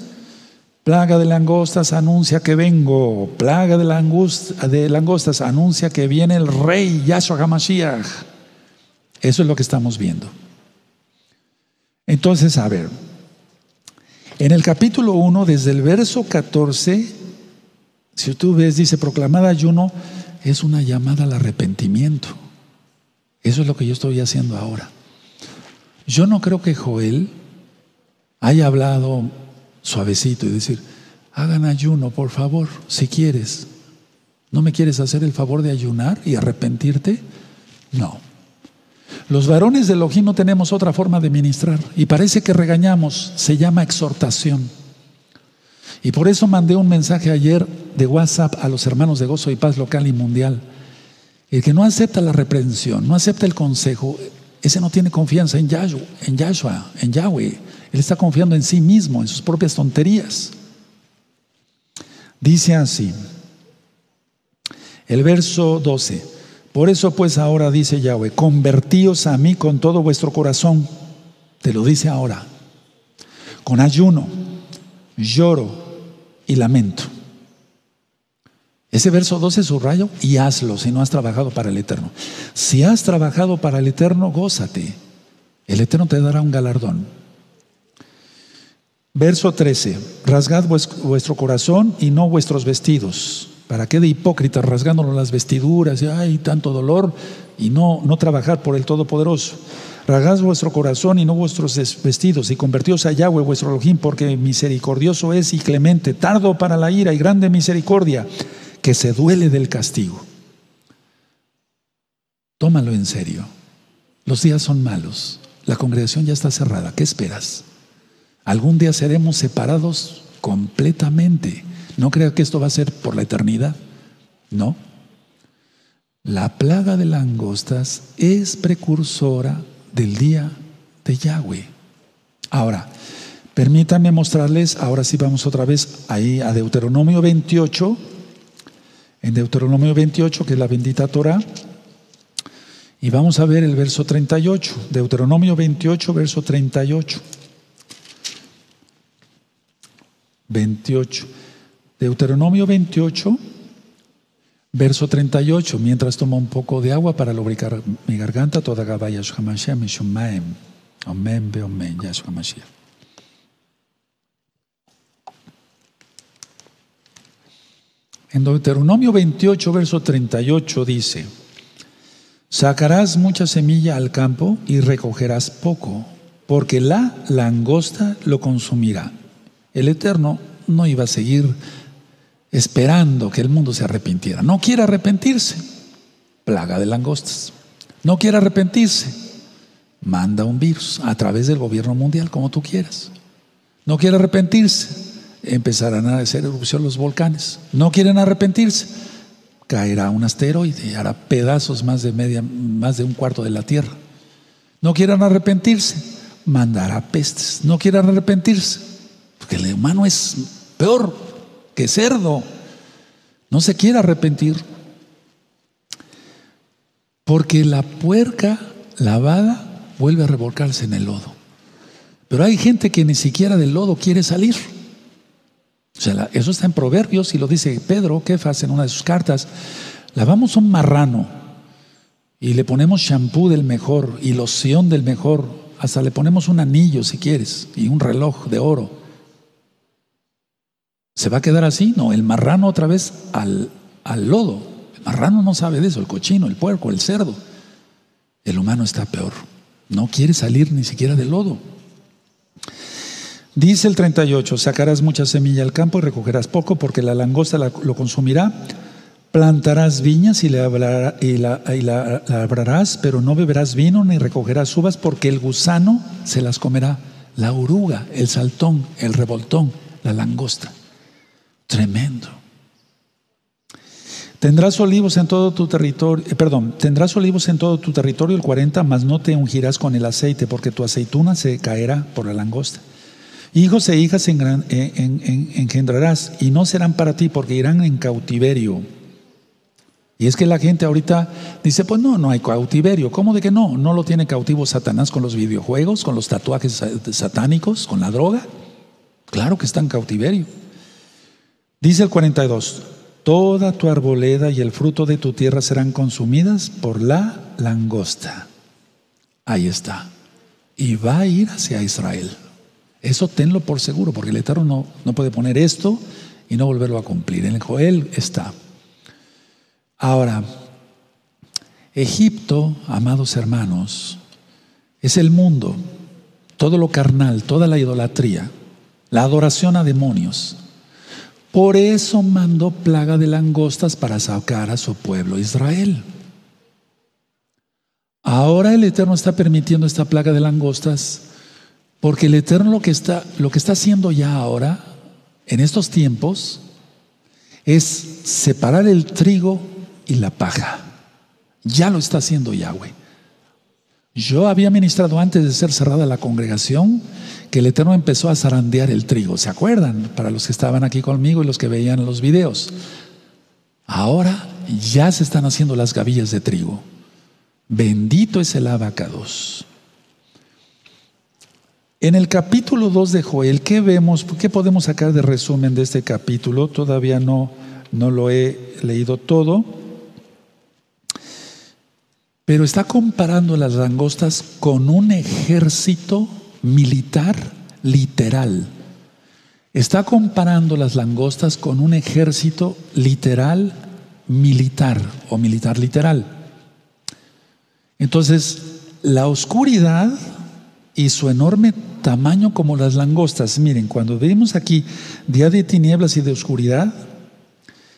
Plaga de langostas anuncia que vengo. Plaga de, langostas anuncia que viene el rey Yahshua HaMashiach. Eso es lo que estamos viendo. Entonces, a ver, en el capítulo 1, desde el verso 14, si tú ves, dice, proclamada ayuno, es una llamada al arrepentimiento. Eso es lo que yo estoy haciendo ahora. Yo no creo que Joel haya hablado suavecito y decir, hagan ayuno, por favor, si quieres. ¿No me quieres hacer el favor de ayunar y arrepentirte? No. Los varones de Elohim no tenemos otra forma de ministrar y parece que regañamos, se llama exhortación. Y por eso mandé un mensaje ayer de WhatsApp a los hermanos de gozo y paz local y mundial. El que no acepta la reprensión, no acepta el consejo, ese no tiene confianza en Yahshua, en, en Yahweh. Él está confiando en sí mismo, en sus propias tonterías. Dice así, el verso 12, por eso pues ahora dice Yahweh, convertíos a mí con todo vuestro corazón, te lo dice ahora, con ayuno, lloro y lamento. Ese verso 12 subrayo y hazlo si no has trabajado para el Eterno. Si has trabajado para el Eterno, gózate. El Eterno te dará un galardón. Verso 13, rasgad vuestro corazón y no vuestros vestidos. ¿Para qué de hipócritas rasgándonos las vestiduras? Y, hay tanto dolor y no, no trabajar por el Todopoderoso. Rasgad vuestro corazón y no vuestros vestidos y convertíos a Yahweh vuestro Elohim, porque misericordioso es y clemente, tardo para la ira y grande misericordia, que se duele del castigo. Tómalo en serio. Los días son malos. La congregación ya está cerrada. ¿Qué esperas? Algún día seremos separados completamente. No creo que esto va a ser por la eternidad. No. La plaga de langostas es precursora del día de Yahweh. Ahora, permítanme mostrarles, ahora sí vamos otra vez ahí a Deuteronomio 28, en Deuteronomio 28, que es la bendita Torah. Y vamos a ver el verso 38, Deuteronomio 28, verso 38. 28. Deuteronomio 28, verso 38. Mientras tomo un poco de agua para lubricar mi garganta, toda Gabaya Hamashiach, Mishumaem. Amén, amén, Yahshua Mashiach. En Deuteronomio 28, verso 38 dice, sacarás mucha semilla al campo y recogerás poco, porque la langosta lo consumirá. El Eterno no iba a seguir esperando que el mundo se arrepintiera. No quiere arrepentirse. Plaga de langostas. No quiere arrepentirse. Manda un virus a través del gobierno mundial, como tú quieras. No quiere arrepentirse empezarán a hacer erupción los volcanes. No quieren arrepentirse. Caerá un asteroide y hará pedazos más de media, más de un cuarto de la Tierra. No quieren arrepentirse, mandará pestes. No quieren arrepentirse, porque el humano es peor que cerdo. No se quiere arrepentir. Porque la puerca lavada vuelve a revolcarse en el lodo. Pero hay gente que ni siquiera del lodo quiere salir. O sea, eso está en Proverbios y lo dice Pedro, Kefas, en una de sus cartas. Lavamos un marrano y le ponemos shampoo del mejor y loción del mejor. Hasta le ponemos un anillo si quieres y un reloj de oro. ¿Se va a quedar así? No, el marrano otra vez al, al lodo. El marrano no sabe de eso, el cochino, el puerco, el cerdo. El humano está peor. No quiere salir ni siquiera del lodo. Dice el 38, sacarás mucha semilla al campo y recogerás poco porque la langosta lo consumirá. Plantarás viñas y, la, labrarás, pero no beberás vino ni recogerás uvas porque el gusano se las comerá. La oruga, el saltón, el revoltón, la langosta. Tremendo. Tendrás olivos en todo tu territorio, eh, perdón, tendrás olivos en todo tu territorio el 40, mas no te ungirás con el aceite porque tu aceituna se caerá por la langosta. Hijos e hijas engendrarás y no serán para ti porque irán en cautiverio. Y es que la gente ahorita dice, pues no, no hay cautiverio. ¿Cómo de que no? ¿No lo tiene cautivo Satanás con los videojuegos, con los tatuajes satánicos, con la droga? Claro que está en cautiverio. Dice el 42, toda tu arboleda y el fruto de tu tierra serán consumidas por la langosta. Ahí está. Y va a ir hacia Israel. Eso tenlo por seguro, porque el Eterno no, no puede poner esto y no volverlo a cumplir. En el Joel está. Ahora, Egipto, amados hermanos, es el mundo, todo lo carnal, toda la idolatría, la adoración a demonios. Por eso mandó plaga de langostas para sacar a su pueblo Israel. Ahora el Eterno está permitiendo esta plaga de langostas porque el Eterno lo que está, lo que está haciendo ya ahora, en estos tiempos, es separar el trigo y la paja. Ya lo está haciendo Yahweh. Yo había ministrado antes de ser cerrada la congregación que el Eterno empezó a zarandear el trigo. ¿Se acuerdan? Para los que estaban aquí conmigo y los que veían los videos. Ahora ya se están haciendo las gavillas de trigo. Bendito es el abacados. En el capítulo 2 de Joel, ¿qué vemos? ¿Qué podemos sacar de resumen de este capítulo? Todavía no, no lo he leído todo. Pero está comparando las langostas con un ejército militar literal. Está comparando las langostas con un ejército literal militar o militar literal. Entonces, la oscuridad y su enorme tamaño como las langostas. Miren, cuando vemos aquí día de tinieblas y de oscuridad,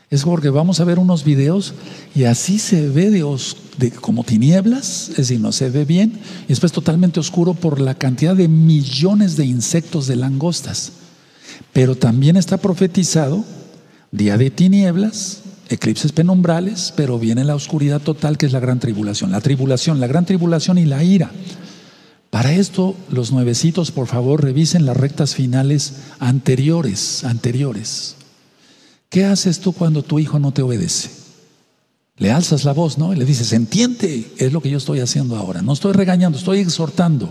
es porque vamos a ver unos videos y así se ve de, como tinieblas, es decir, no se ve bien, y después totalmente oscuro por la cantidad de millones de insectos de langostas. Pero también está profetizado día de tinieblas, eclipses penumbrales, pero viene la oscuridad total que es la gran tribulación, la tribulación, la gran tribulación y la ira. Para esto, los nuevecitos, por favor, revisen las rectas finales anteriores, anteriores. ¿Qué haces tú cuando tu hijo no te obedece? Le alzas la voz, ¿no? Y le dices, entiende, es lo que yo estoy haciendo ahora. No estoy regañando, estoy exhortando.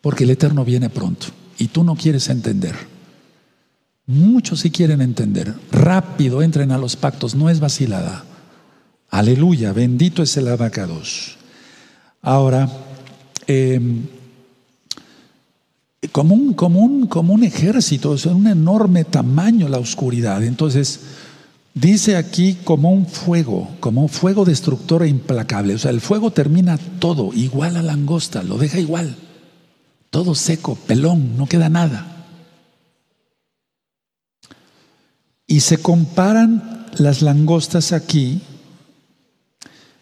Porque el Eterno viene pronto y tú no quieres entender. Muchos sí quieren entender. Rápido entren a los pactos, no es vacilada. Aleluya, bendito es el abacados. Ahora, em, como, un, como, un, como un ejército, es un enorme tamaño la oscuridad. Entonces, dice aquí como un fuego, como un fuego destructor e implacable. O sea, el fuego termina todo, igual a langosta, lo deja igual. Todo seco, pelón, no queda nada. Y se comparan las langostas aquí.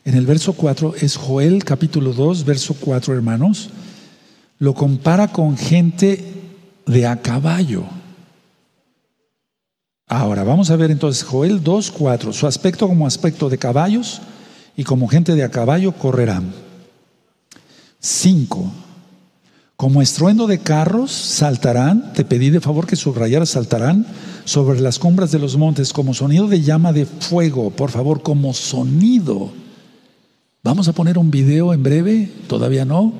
En el verso 4 es Joel capítulo 2, verso 4, hermanos lo compara con gente de a caballo. Ahora, vamos a ver entonces Joel 2.4, su aspecto como aspecto de caballos y como gente de a caballo correrán. 5. Como estruendo de carros saltarán, te pedí de favor que subrayaras saltarán sobre las cumbres de los montes como sonido de llama de fuego, por favor, como sonido. Vamos a poner un video en breve, todavía no,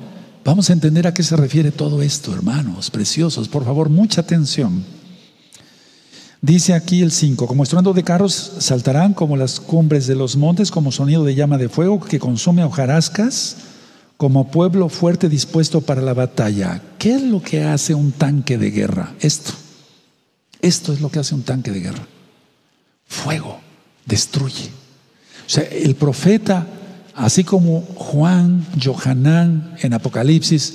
Vamos a entender a qué se refiere todo esto, hermanos, preciosos. Por favor, mucha atención. Dice aquí el 5, como estruendo de carros saltarán como las cumbres de los montes, como sonido de llama de fuego que consume hojarascas, como pueblo fuerte dispuesto para la batalla. ¿Qué es lo que hace un tanque de guerra? Esto. Esto es lo que hace un tanque de guerra. Fuego, destruye. O sea, el profeta Así como Juan, Johanán en Apocalipsis,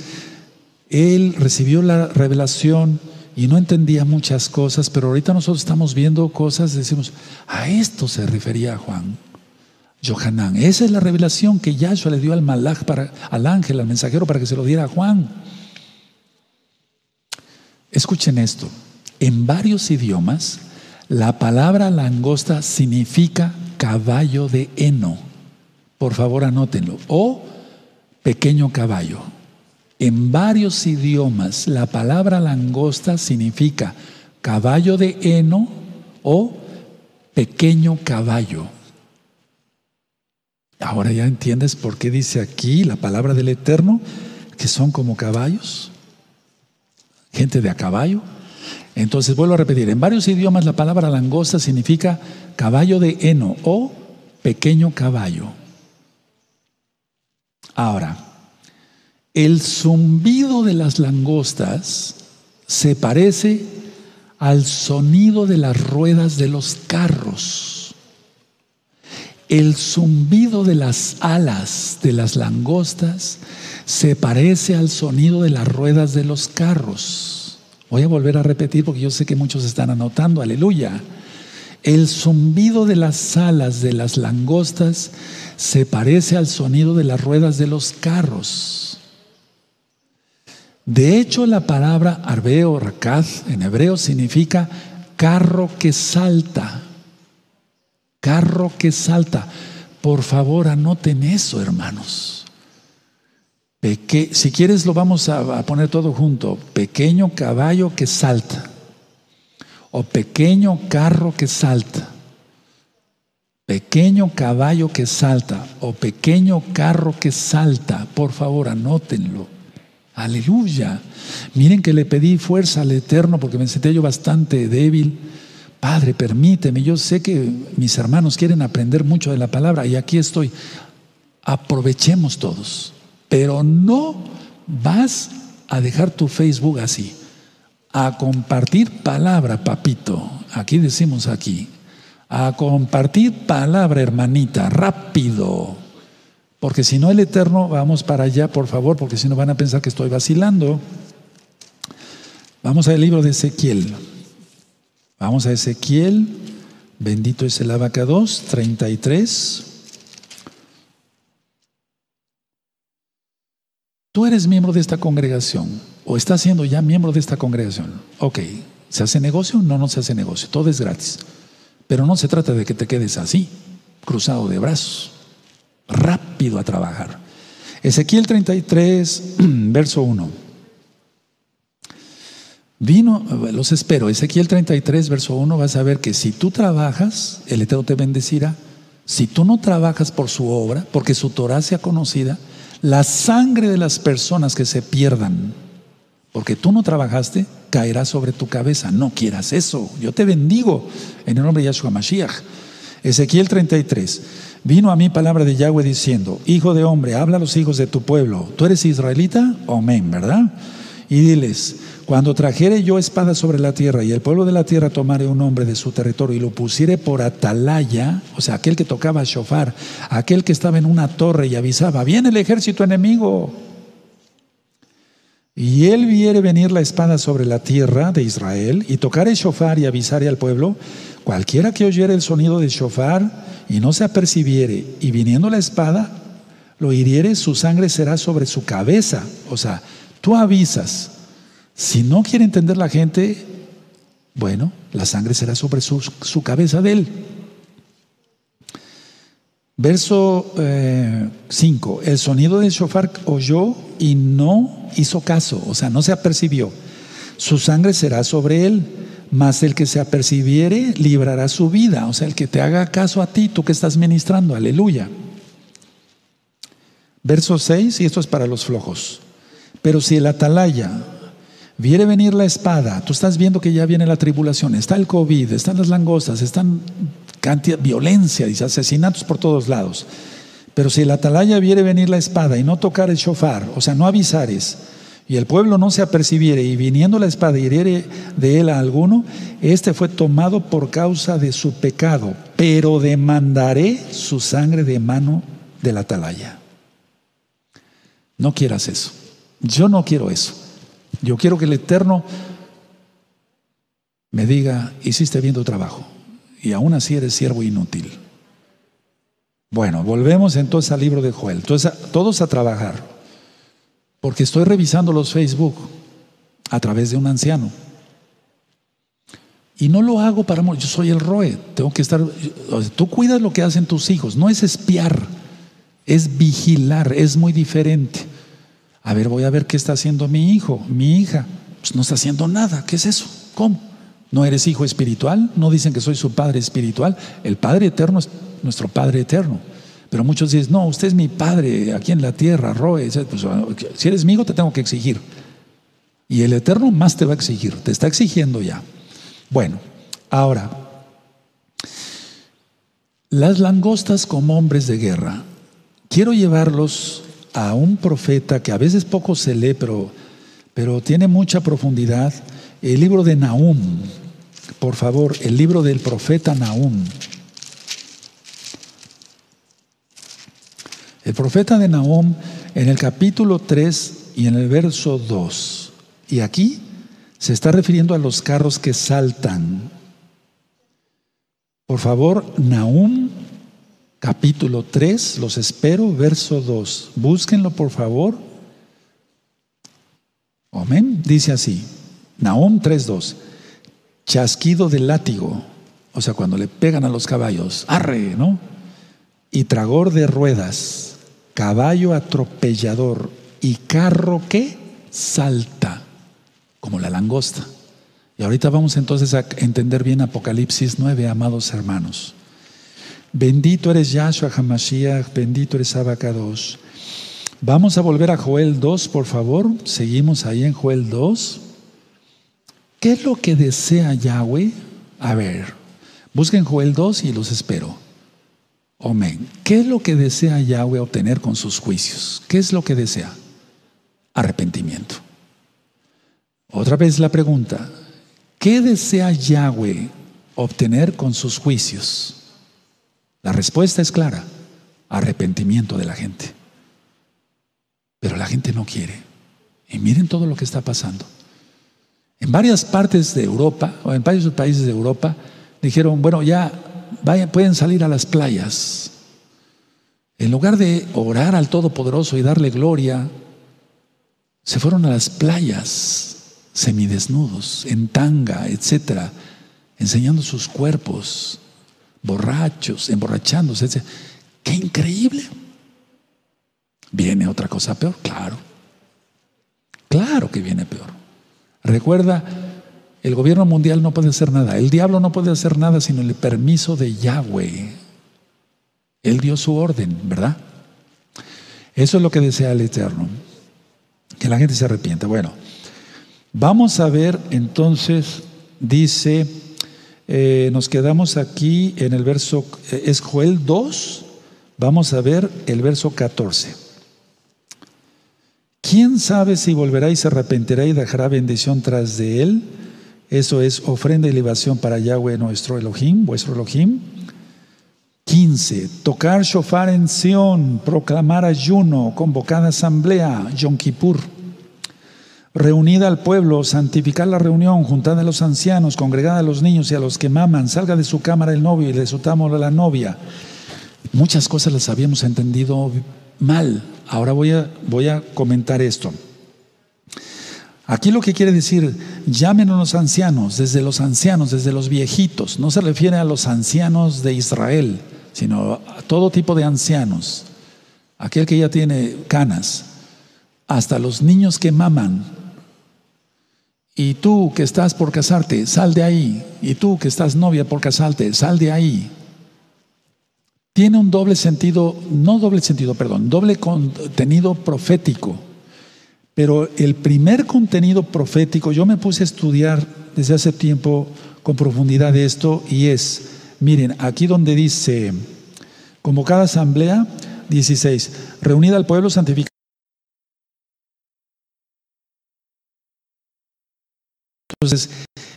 él recibió la revelación y no entendía muchas cosas, pero ahorita nosotros estamos viendo cosas, decimos, a esto se refería Juan, Johanán. Esa es la revelación que Yahshua le dio al malach para, al ángel, al mensajero, para que se lo diera a Juan. Escuchen esto. En varios idiomas, la palabra langosta significa caballo de heno. Por favor, anótenlo. O pequeño caballo. En varios idiomas, la palabra langosta significa caballo de heno o pequeño caballo. Ahora ya entiendes por qué dice aquí la palabra del Eterno que son como caballos, gente de a caballo. Entonces vuelvo a repetir, en varios idiomas la palabra langosta significa caballo de heno o pequeño caballo. Ahora, el zumbido de las langostas se parece al sonido de las ruedas de los carros. El zumbido de las alas de las langostas se parece al sonido de las ruedas de los carros. Voy a volver a repetir porque yo sé que muchos están anotando, aleluya. El zumbido de las alas de las langostas se parece al sonido de las ruedas de los carros. De hecho, la palabra arbeo, rakaz, en hebreo significa carro que salta. Carro que salta. Por favor, anoten eso, hermanos. si quieres, lo vamos a poner todo junto. Pequeño caballo que salta o pequeño carro que salta, pequeño caballo que salta o pequeño carro que salta, por favor anótenlo. Aleluya. Miren que le pedí fuerza al Eterno porque me sentí yo bastante débil. Padre, permíteme, yo sé que mis hermanos quieren aprender mucho de la palabra y aquí estoy. Aprovechemos todos, pero no vas a dejar tu Facebook así a compartir palabra, papito. Aquí decimos aquí. A compartir palabra, hermanita, rápido. Porque si no el Eterno, vamos para allá, por favor, porque si no van a pensar que estoy vacilando. Vamos al libro de Ezequiel. Vamos a Ezequiel. Bendito es el abacados, 33. Tú eres miembro de esta congregación o está siendo ya miembro de esta congregación. Ok, ¿se hace negocio? No, no se hace negocio, todo es gratis. Pero no se trata de que te quedes así, cruzado de brazos, rápido a trabajar. Ezequiel 33, verso 1. Vino, los espero. Ezequiel 33, verso 1, vas a ver que si tú trabajas, el Eterno te bendecirá. Si tú no trabajas por su obra, porque su Torah sea conocida, la sangre de las personas que se pierdan, porque tú no trabajaste, caerá sobre tu cabeza. No quieras eso. Yo te bendigo en el nombre de Yahshua Mashiach. Ezequiel 33. Vino a mí palabra de Yahweh diciendo, Hijo de hombre, habla a los hijos de tu pueblo. ¿Tú eres israelita? Amén, ¿verdad? Y diles, cuando trajere yo espada sobre la tierra y el pueblo de la tierra tomare un hombre de su territorio y lo pusiere por atalaya, o sea, aquel que tocaba shofar, aquel que estaba en una torre y avisaba, viene el ejército enemigo. Y él viere venir la espada sobre la tierra de Israel y tocare shofar y avisare al pueblo, cualquiera que oyere el sonido de shofar y no se apercibiere y viniendo la espada, lo hiriere, su sangre será sobre su cabeza. O sea, Tú avisas. Si no quiere entender la gente, bueno, la sangre será sobre su, cabeza de él. Verso 5. Eh, el sonido del shofar oyó y no hizo caso, o sea, no se apercibió. Su sangre será sobre él, mas el que se apercibiere librará su vida, o sea, el que te haga caso a ti, tú que estás ministrando, aleluya. Verso 6, y esto es para los flojos. Pero si el atalaya viene venir la espada, tú estás viendo que ya viene la tribulación, está el COVID, están las langostas, están violencia, dice, asesinatos por todos lados. Pero si el atalaya viene venir la espada y no tocar el shofar, o sea, no avisares, y el pueblo no se apercibiere, y viniendo la espada hiriere de él a alguno, este fue tomado por causa de su pecado, pero demandaré su sangre de mano del atalaya. No quieras eso. Yo no quiero eso. Yo quiero que el Eterno me diga, hiciste bien tu trabajo y aún así eres siervo inútil. Bueno, volvemos entonces al libro de Joel. Todos a trabajar, porque estoy revisando los Facebook a través de un anciano. Y no lo hago para... Yo soy el ROE, tengo que estar... Tú cuidas lo que hacen tus hijos, no es espiar, es vigilar, es muy diferente. A ver, voy a ver qué está haciendo mi hijo, mi hija. Pues no está haciendo nada. ¿Qué es eso? ¿Cómo? ¿No eres hijo espiritual? ¿No dicen que soy su padre espiritual? El Padre eterno es nuestro Padre eterno. Pero muchos dicen, no, usted es mi padre aquí en la tierra, Roe. Pues, si eres mi hijo, te tengo que exigir. Y el eterno más te va a exigir, te está exigiendo ya. Bueno, ahora, las langostas como hombres de guerra, quiero llevarlos a un profeta que a veces poco se lee, pero, pero tiene mucha profundidad, el libro de Nahum. Por favor, el libro del profeta Nahum. El profeta de Nahum en el capítulo 3 y en el verso 2. Y aquí se está refiriendo a los carros que saltan. Por favor, Nahum capítulo 3, los espero, verso 2. Búsquenlo por favor. Amén. Dice así, Nahum 3.2, chasquido de látigo, o sea, cuando le pegan a los caballos, arre, ¿no? Y tragor de ruedas, caballo atropellador y carro que salta, como la langosta. Y ahorita vamos entonces a entender bien Apocalipsis 9, amados hermanos. Bendito eres Yahshua Hamashiach, bendito eres Abacados. Vamos a volver a Joel 2, por favor. Seguimos ahí en Joel 2. ¿Qué es lo que desea Yahweh? A ver, busquen Joel 2 y los espero. Amén. ¿Qué es lo que desea Yahweh obtener con sus juicios? ¿Qué es lo que desea? Arrepentimiento. Otra vez la pregunta, ¿qué desea Yahweh obtener con sus juicios? La respuesta es clara, arrepentimiento de la gente. Pero la gente no quiere. Y miren todo lo que está pasando. En varias partes de Europa, o en varios países de Europa, dijeron, bueno, ya pueden salir a las playas. En lugar de orar al Todopoderoso y darle gloria, se fueron a las playas semidesnudos, en tanga, etcétera, enseñando sus cuerpos borrachos, emborrachándose. ¡Qué increíble! ¿Viene otra cosa peor? Claro. Claro que viene peor. Recuerda El gobierno mundial no puede hacer nada. El diablo no puede hacer nada sin el permiso de Yahweh. Él dio su orden, ¿verdad? Eso es lo que desea el Eterno. Que la gente se arrepienta. Bueno, vamos a ver entonces, dice, eh, nos quedamos aquí en el verso, eh, es Joel 2, vamos a ver el verso 14. ¿Quién sabe si volverá y se arrepentirá y dejará bendición tras de él? Eso es ofrenda y libación para Yahweh nuestro Elohim, vuestro Elohim. 15. Tocar shofar en Sión, proclamar ayuno, convocada asamblea, Yom Kippur. Reunida al pueblo, santificar la reunión, juntada a los ancianos, congregada a los niños y a los que maman, salga de su cámara el novio y de su támara la novia. Muchas cosas las habíamos entendido mal. Ahora voy a, voy a comentar esto. Aquí lo que quiere decir, llamen a los ancianos, desde los ancianos, desde los viejitos. No se refiere a los ancianos de Israel, sino a todo tipo de ancianos. Aquel que ya tiene canas, hasta los niños que maman. Y tú que estás por casarte, sal de ahí. Y tú que estás novia por casarte, sal de ahí. Tiene un doble sentido, no doble sentido, perdón, doble contenido profético. Pero el primer contenido profético, yo me puse a estudiar desde hace tiempo con profundidad esto y es, miren, aquí donde dice, convocada asamblea, 16, reunida al pueblo santificado. Entonces,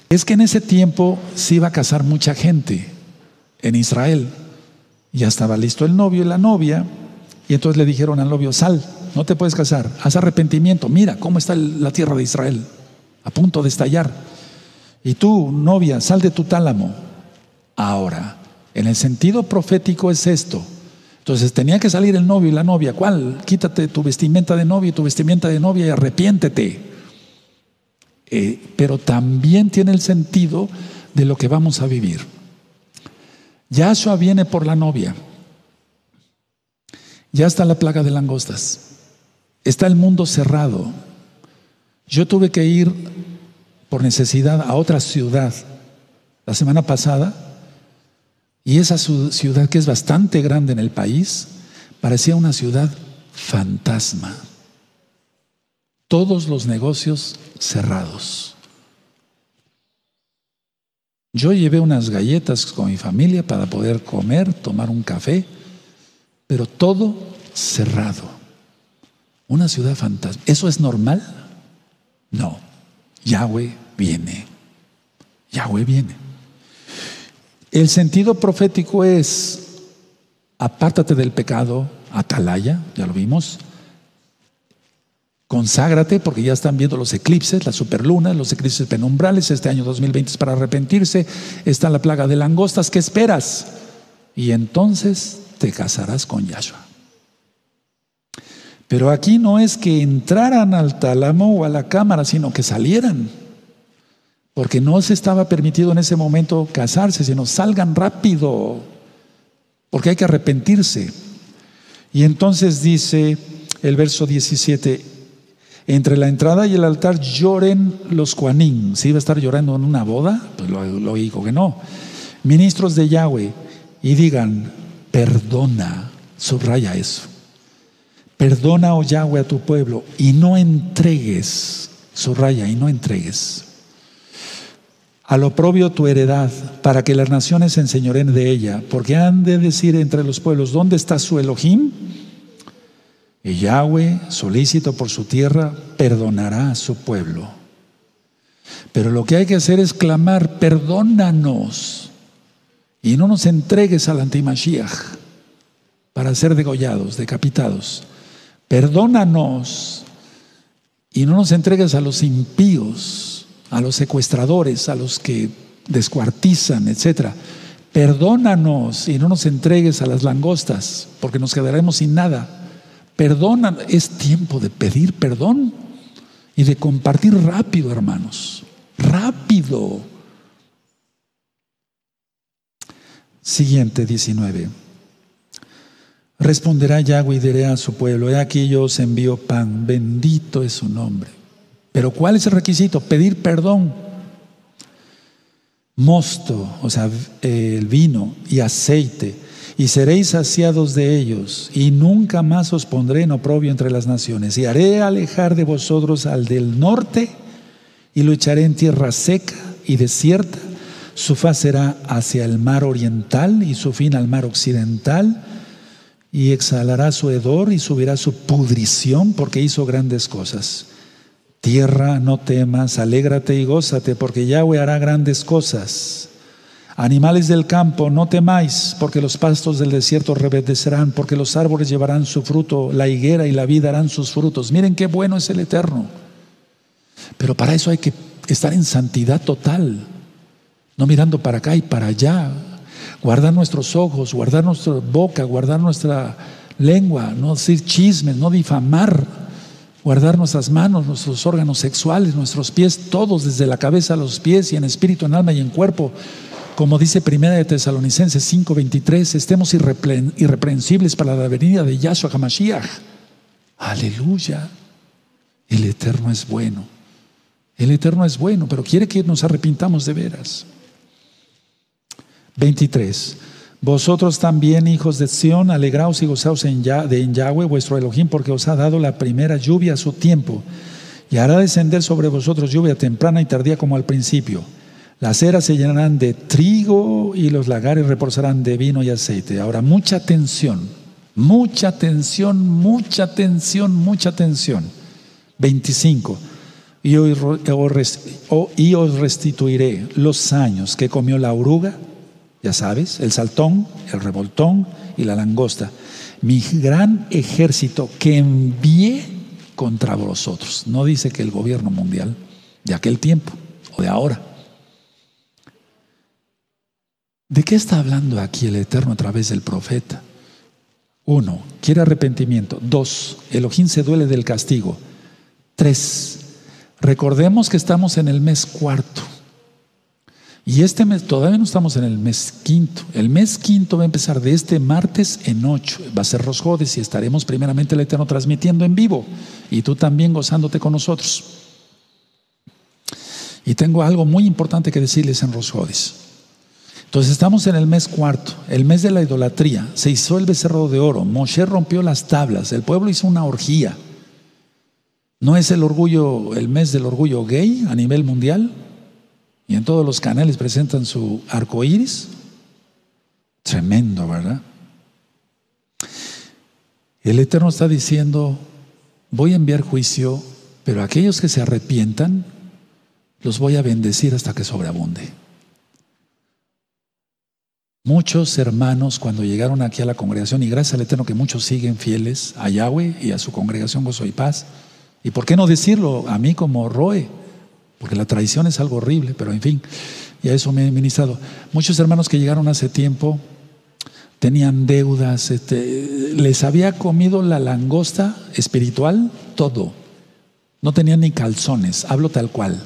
es que en ese tiempo se iba a casar mucha gente en Israel. Ya estaba listo el novio y la novia, y entonces le dijeron al novio, sal, no te puedes casar, haz arrepentimiento, mira cómo está la tierra de Israel, a punto de estallar. Y tú, novia, sal de tu tálamo. Ahora, en el sentido profético es esto. Entonces tenía que salir el novio y la novia. ¿Cuál? Quítate tu vestimenta de novio y tu vestimenta de novia y arrepiéntete. Eh, pero también tiene el sentido de lo que vamos a vivir. Yahshua viene por la novia. Ya está la plaga de langostas. Está el mundo cerrado. Yo tuve que ir por necesidad a otra ciudad la semana pasada y esa ciudad que es bastante grande en el país parecía una ciudad fantasma. Todos los negocios cerrados. Yo llevé unas galletas con mi familia para poder comer, tomar un café, pero todo cerrado. Una ciudad fantasma. ¿Eso es normal? No. Yahweh viene. Yahweh viene. El sentido profético es, apártate del pecado, atalaya, ya lo vimos. Conságrate, porque ya están viendo los eclipses, las superlunas, los eclipses penumbrales. Este año 2020 es para arrepentirse. Está la plaga de langostas. ¿Qué esperas? Y entonces te casarás con Yahshua. Pero aquí no es que entraran al tálamo o a la cámara, sino que salieran. Porque no se estaba permitido en ese momento casarse, sino salgan rápido. Porque hay que arrepentirse. Y entonces dice el verso 17, entre la entrada y el altar lloren los cuanín. ¿Si iba a estar llorando en una boda? Pues lo, lo dijo que no. Ministros de Yahweh y digan, perdona, subraya eso. Perdona, oh Yahweh, a tu pueblo y no entregues, subraya, y no entregues al oprobio tu heredad, para que las naciones se enseñoren de ella, porque han de decir entre los pueblos, ¿dónde está su Elohim? Y Yahweh, solícito por su tierra, perdonará a su pueblo. Pero lo que hay que hacer es clamar, perdónanos, y no nos entregues al antimashiach para ser degollados, decapitados. Perdónanos y no nos entregues a los impíos, a los secuestradores, a los que descuartizan, etc. Perdónanos y no nos entregues a las langostas, porque nos quedaremos sin nada. Perdona, es tiempo de pedir perdón y de compartir rápido, hermanos. Rápido. Siguiente 19. Responderá Yahweh y diré a su pueblo, he aquí yo os envío pan, bendito es su nombre. Pero ¿cuál es el requisito? Pedir perdón. mosto, o sea, el vino y aceite, y seréis saciados de ellos, y nunca más os pondré en oprobio entre las naciones, y haré alejar de vosotros al del norte, y lo echaré en tierra seca y desierta, su faz será hacia el mar oriental y su fin al mar occidental, y exhalará su hedor y subirá su pudrición porque hizo grandes cosas. Tierra, no temas, alégrate y gózate, porque Yahweh hará grandes cosas. Animales del campo, no temáis, porque los pastos del desierto reverdecerán, porque los árboles llevarán su fruto, la higuera y la vida darán sus frutos. Miren qué bueno es el Eterno. Pero para eso hay que estar en santidad total, no mirando para acá y para allá. Guardar nuestros ojos, guardar nuestra boca, guardar nuestra lengua, no decir chismes, no difamar, guardar nuestras manos, nuestros órganos sexuales, nuestros pies, todos desde la cabeza a los pies y en espíritu, en alma y en cuerpo. Como dice Primera de Tesalonicenses 5:23, estemos irreprensibles para la venida de Yahshua HaMashiach. Aleluya. El Eterno es bueno. El Eterno es bueno, pero quiere que nos arrepintamos de veras. 23. Vosotros también, hijos de Sión, alegraos y gozaos en, de en Yahweh vuestro Elohim, porque os ha dado la primera lluvia a su tiempo, y hará descender sobre vosotros lluvia temprana y tardía como al principio. Las eras se llenarán de trigo y los lagares reposarán de vino y aceite. Ahora, mucha atención, mucha atención, mucha atención, mucha atención. 25. Y os restituiré los años que comió la oruga ya sabes, el saltón, el revoltón y la langosta. Mi gran ejército que envié contra vosotros. No dice que el gobierno mundial de aquel tiempo o de ahora. ¿De qué está hablando aquí el Eterno a través del profeta? Uno, quiere arrepentimiento. Dos, Elohim se duele del castigo. Tres, recordemos que estamos en el mes cuarto. Y este mes, todavía no estamos en el mes quinto. El mes quinto va a empezar de este martes en ocho. Va a ser Rosjodes y estaremos primeramente el Eterno transmitiendo en vivo. Y tú también gozándote con nosotros. Y tengo algo muy importante que decirles en Rosjodes. Entonces estamos en el mes cuarto, el mes de la idolatría. Se hizo el becerro de oro. Moshe rompió las tablas. El pueblo hizo una orgía. ¿No es el orgullo, el mes del orgullo gay a nivel mundial? y en todos los canales presentan su arco iris. Tremendo, ¿verdad? El Eterno está diciendo: Voy a enviar juicio, pero aquellos que se arrepientan, los voy a bendecir hasta que sobreabunde. Muchos hermanos, cuando llegaron aquí a la congregación, y gracias al Eterno que muchos siguen fieles a Yahweh y a su congregación Gozo y Paz, y por qué no decirlo a mí como Roe, porque la traición es algo horrible, pero en fin, y a eso me he ministrado. Muchos hermanos que llegaron hace tiempo tenían deudas, este, les había comido la langosta espiritual todo. No tenían ni calzones, hablo tal cual,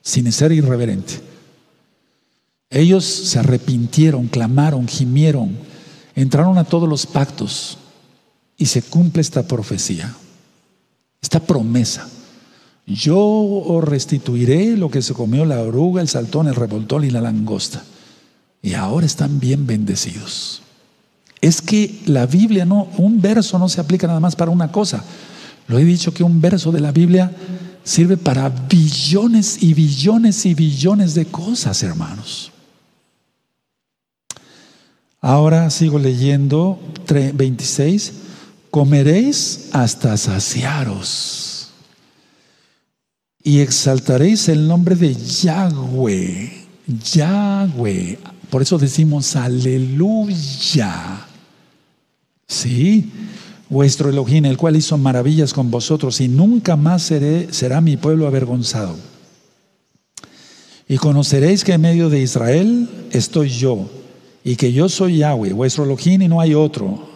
sin ser irreverente. Ellos se arrepintieron, clamaron, gimieron, entraron a todos los pactos y se cumple esta profecía, esta promesa. Yo os restituiré lo que se comió la oruga, el saltón, el revoltón y la langosta. Y ahora están bien bendecidos. Es que la Biblia no, un verso no se aplica nada más para una cosa. Lo he dicho que un verso de la Biblia sirve para billones y billones y billones de cosas, hermanos. Ahora sigo leyendo 26. Comeréis hasta saciaros y exaltaréis el nombre de Yahweh. Yahweh. Por eso decimos aleluya. Sí, vuestro Elohim, el cual hizo maravillas con vosotros y nunca más seré, será mi pueblo avergonzado. Y conoceréis que en medio de Israel estoy yo y que yo soy Yahweh, vuestro Elohim y no hay otro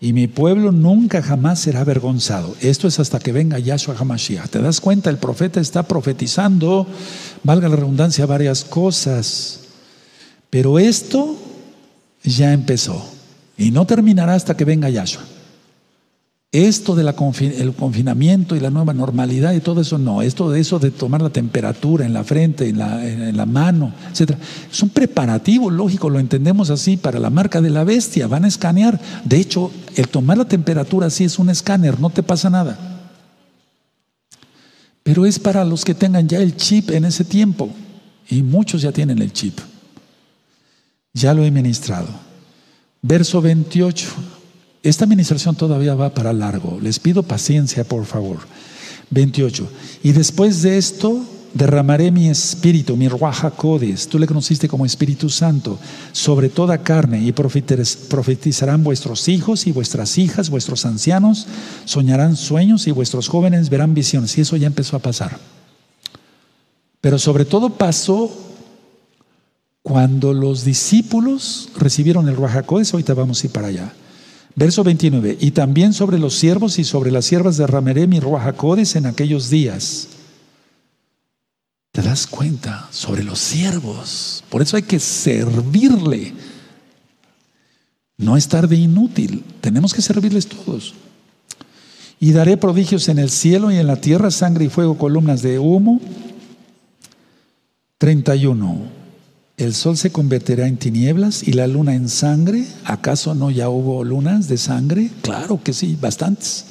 y mi pueblo nunca jamás será avergonzado. Esto es hasta que venga Yahshua HaMashiach. ¿Te das cuenta? El profeta está profetizando, valga la redundancia, varias cosas. Pero esto ya empezó y no terminará hasta que venga Yahshua. Esto del confinamiento y la nueva normalidad y todo eso, no. Esto de eso de tomar la temperatura en la frente, en la, en la mano, etc. Es un preparativo, lógico, lo entendemos así, para la marca de la bestia. Van a escanear. De hecho, el tomar la temperatura así es un escáner, no te pasa nada. Pero es para los que tengan ya el chip en ese tiempo. Y muchos ya tienen el chip. Ya lo he ministrado. Verso 28. Esta administración todavía va para largo. Les pido paciencia, por favor. 28. Y después de esto derramaré mi espíritu, mi ruaja codes, tú le conociste como Espíritu Santo, sobre toda carne y profetizarán vuestros hijos y vuestras hijas, vuestros ancianos, soñarán sueños y vuestros jóvenes verán visiones. Y eso ya empezó a pasar. Pero sobre todo pasó cuando los discípulos recibieron el ruaja codes, ahorita vamos a ir para allá. Verso 29, y también sobre los siervos y sobre las siervas derramaré mi ruajacodes en aquellos días. ¿Te das cuenta? Sobre los siervos. Por eso hay que servirle. No estar de inútil. Tenemos que servirles todos. Y daré prodigios en el cielo y en la tierra, sangre y fuego, columnas de humo. 31 el sol se convertirá en tinieblas y la luna en sangre. ¿Acaso no ya hubo lunas de sangre? Claro que sí, bastantes.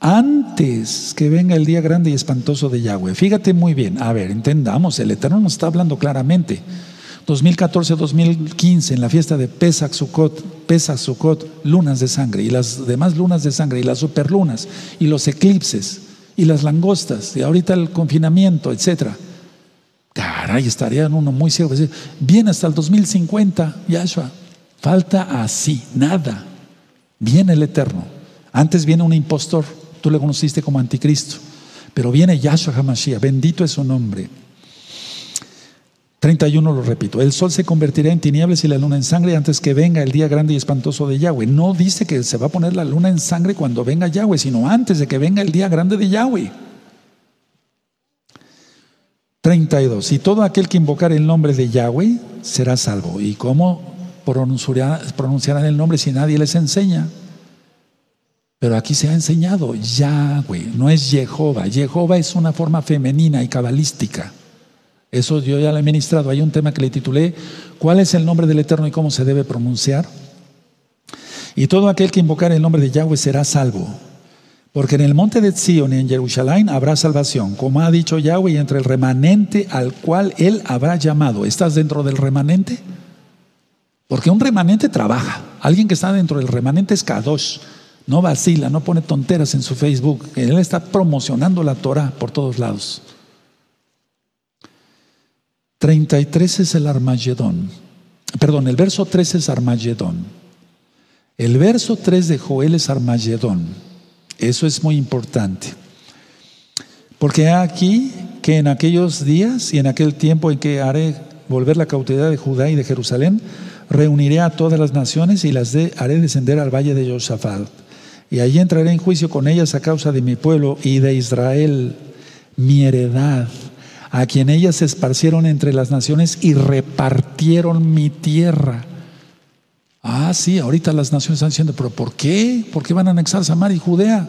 Antes que venga el día grande y espantoso de Yahweh. Fíjate muy bien, a ver, entendamos, el Eterno nos está hablando claramente. 2014-2015, en la fiesta de Pesach Sukkot, Pesach Sukkot, lunas de sangre, y las demás lunas de sangre, y las superlunas, y los eclipses, y las langostas, y ahorita el confinamiento, etcétera. Caray, estaría uno muy ciego. Viene hasta el 2050, Yahshua. Falta así, nada. Viene el Eterno. Antes viene un impostor. Tú le conociste como anticristo. Pero viene Yahshua Hamashiach. Bendito es su nombre. 31 lo repito. El sol se convertirá en tinieblas y la luna en sangre antes que venga el día grande y espantoso de Yahweh. No dice que se va a poner la luna en sangre cuando venga Yahweh, sino antes de que venga el día grande de Yahweh. 32. Y todo aquel que invocar el nombre de Yahweh será salvo. ¿Y cómo pronunciarán el nombre si nadie les enseña? Pero aquí se ha enseñado Yahweh, no es Jehová. Jehová es una forma femenina y cabalística. Eso yo ya lo he ministrado. Hay un tema que le titulé ¿Cuál es el nombre del Eterno y cómo se debe pronunciar? Y todo aquel que invocar el nombre de Yahweh será salvo. Porque en el monte de Zion y en Jerusalén habrá salvación, como ha dicho Yahweh, entre el remanente al cual él habrá llamado. ¿Estás dentro del remanente? Porque un remanente trabaja. Alguien que está dentro del remanente es Kadosh. No vacila, no pone tonteras en su Facebook. Él está promocionando la Torah por todos lados. 33 es el Armagedón. Perdón, el verso 3 es Armagedón. El verso 3 de Joel es Armagedón. Eso es muy importante. Porque aquí que en aquellos días y en aquel tiempo en que haré volver la cautividad de Judá y de Jerusalén, reuniré a todas las naciones y las haré descender al valle de Josafat. Y allí entraré en juicio con ellas a causa de mi pueblo y de Israel, mi heredad, a quien ellas se esparcieron entre las naciones y repartieron mi tierra. Ah, sí, ahorita las naciones están diciendo, pero ¿por qué? ¿Por qué van a anexar Samaria y Judea?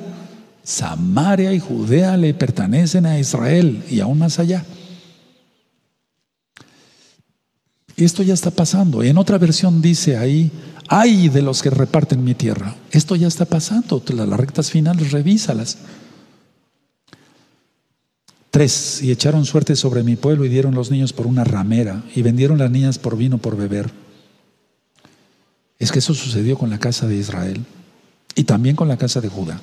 Samaria y Judea le pertenecen a Israel y aún más allá. Esto ya está pasando. En otra versión dice ahí, ay de los que reparten mi tierra. Esto ya está pasando. Las rectas finales, revísalas. Tres, y echaron suerte sobre mi pueblo y dieron los niños por una ramera y vendieron las niñas por vino por beber. Es que eso sucedió con la casa de Israel y también con la casa de Judá.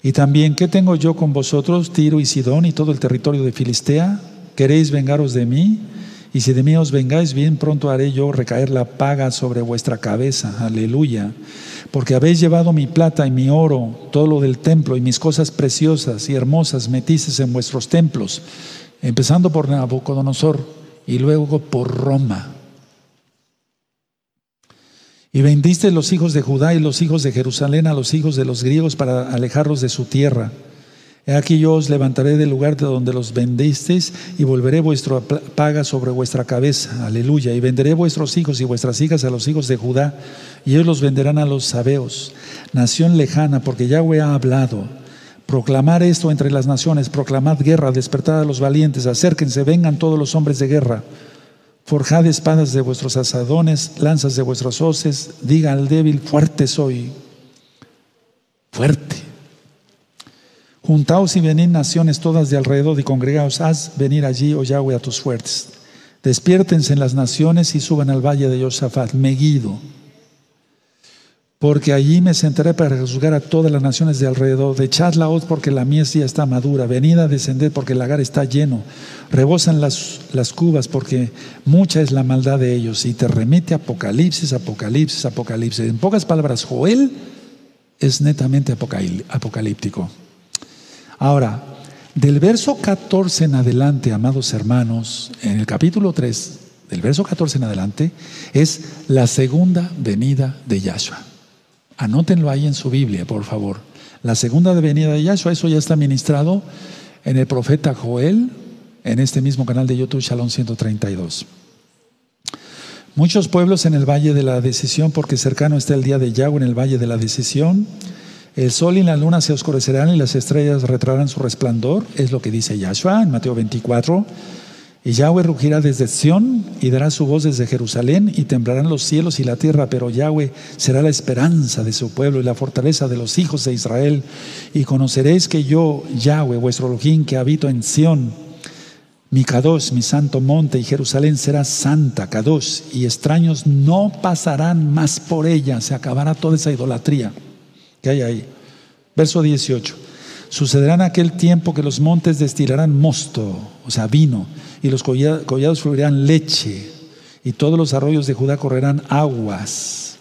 Y también, ¿qué tengo yo con vosotros, Tiro y Sidón y todo el territorio de Filistea? ¿Queréis vengaros de mí? Y si de mí os vengáis, bien pronto haré yo recaer la paga sobre vuestra cabeza. Aleluya. Porque habéis llevado mi plata y mi oro, todo lo del templo y mis cosas preciosas y hermosas metices en vuestros templos, empezando por Nabucodonosor y luego por Roma. Y vendiste los hijos de Judá y los hijos de Jerusalén a los hijos de los griegos para alejarlos de su tierra. He aquí yo os levantaré del lugar de donde los vendisteis y volveré vuestra paga sobre vuestra cabeza. Aleluya. Y venderé vuestros hijos y vuestras hijas a los hijos de Judá, y ellos los venderán a los sabeos, nación lejana, porque Yahweh ha hablado. Proclamar esto entre las naciones, proclamad guerra, despertad a los valientes, acérquense, vengan todos los hombres de guerra. Forjad espadas de vuestros asadones, lanzas de vuestros hoces, diga al débil, fuerte soy, fuerte. Juntaos y venid naciones todas de alrededor y congregaos, haz venir allí, oh Yahweh, a tus fuertes. Despiértense en las naciones y suban al valle de Josafat, Megido porque allí me sentaré para juzgar a todas las naciones de alrededor. De la hoz porque la mies ya está madura. Venid a descender porque el lagar está lleno. Rebosan las, las cubas porque mucha es la maldad de ellos. Y te remite Apocalipsis, Apocalipsis, Apocalipsis. En pocas palabras, Joel es netamente apocalíptico. Ahora, del verso 14 en adelante, amados hermanos, en el capítulo 3, del verso 14 en adelante, es la segunda venida de Yahshua. Anótenlo ahí en su Biblia, por favor. La segunda venida de Yahshua, eso ya está ministrado en el profeta Joel, en este mismo canal de YouTube, Shalom 132. Muchos pueblos en el valle de la decisión, porque cercano está el día de Yahweh en el valle de la decisión. El sol y la luna se oscurecerán y las estrellas retrarán su resplandor, es lo que dice Yahshua en Mateo 24. Y Yahweh rugirá desde Sión y dará su voz desde Jerusalén y temblarán los cielos y la tierra, pero Yahweh será la esperanza de su pueblo y la fortaleza de los hijos de Israel. Y conoceréis que yo, Yahweh, vuestro Elohim, que habito en Sión, mi Kadosh, mi santo monte, y Jerusalén será santa, Kadosh, y extraños no pasarán más por ella, se acabará toda esa idolatría que hay ahí. Verso 18. Sucederá en aquel tiempo que los montes destilarán mosto, o sea, vino y los collados fluirán leche, y todos los arroyos de Judá correrán aguas.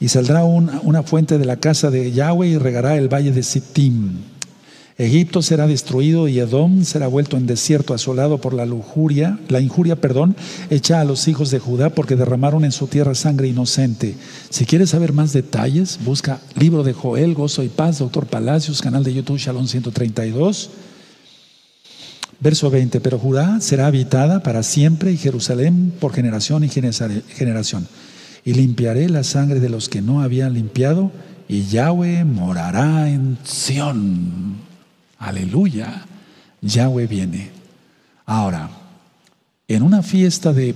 Y saldrá una, fuente de la casa de Yahweh y regará el valle de Sittim. Egipto será destruido y Edom será vuelto en desierto asolado por la lujuria, la injuria, perdón, hecha a los hijos de Judá porque derramaron en su tierra sangre inocente. Si quieres saber más detalles, busca libro de Joel, Gozo y Paz, Doctor Palacios, canal de YouTube Shalom 132. Verso 20, pero Judá será habitada para siempre y Jerusalén por generación y generación. Y limpiaré la sangre de los que no habían limpiado y Yahweh morará en Sión. Aleluya. Yahweh viene. Ahora, en una fiesta de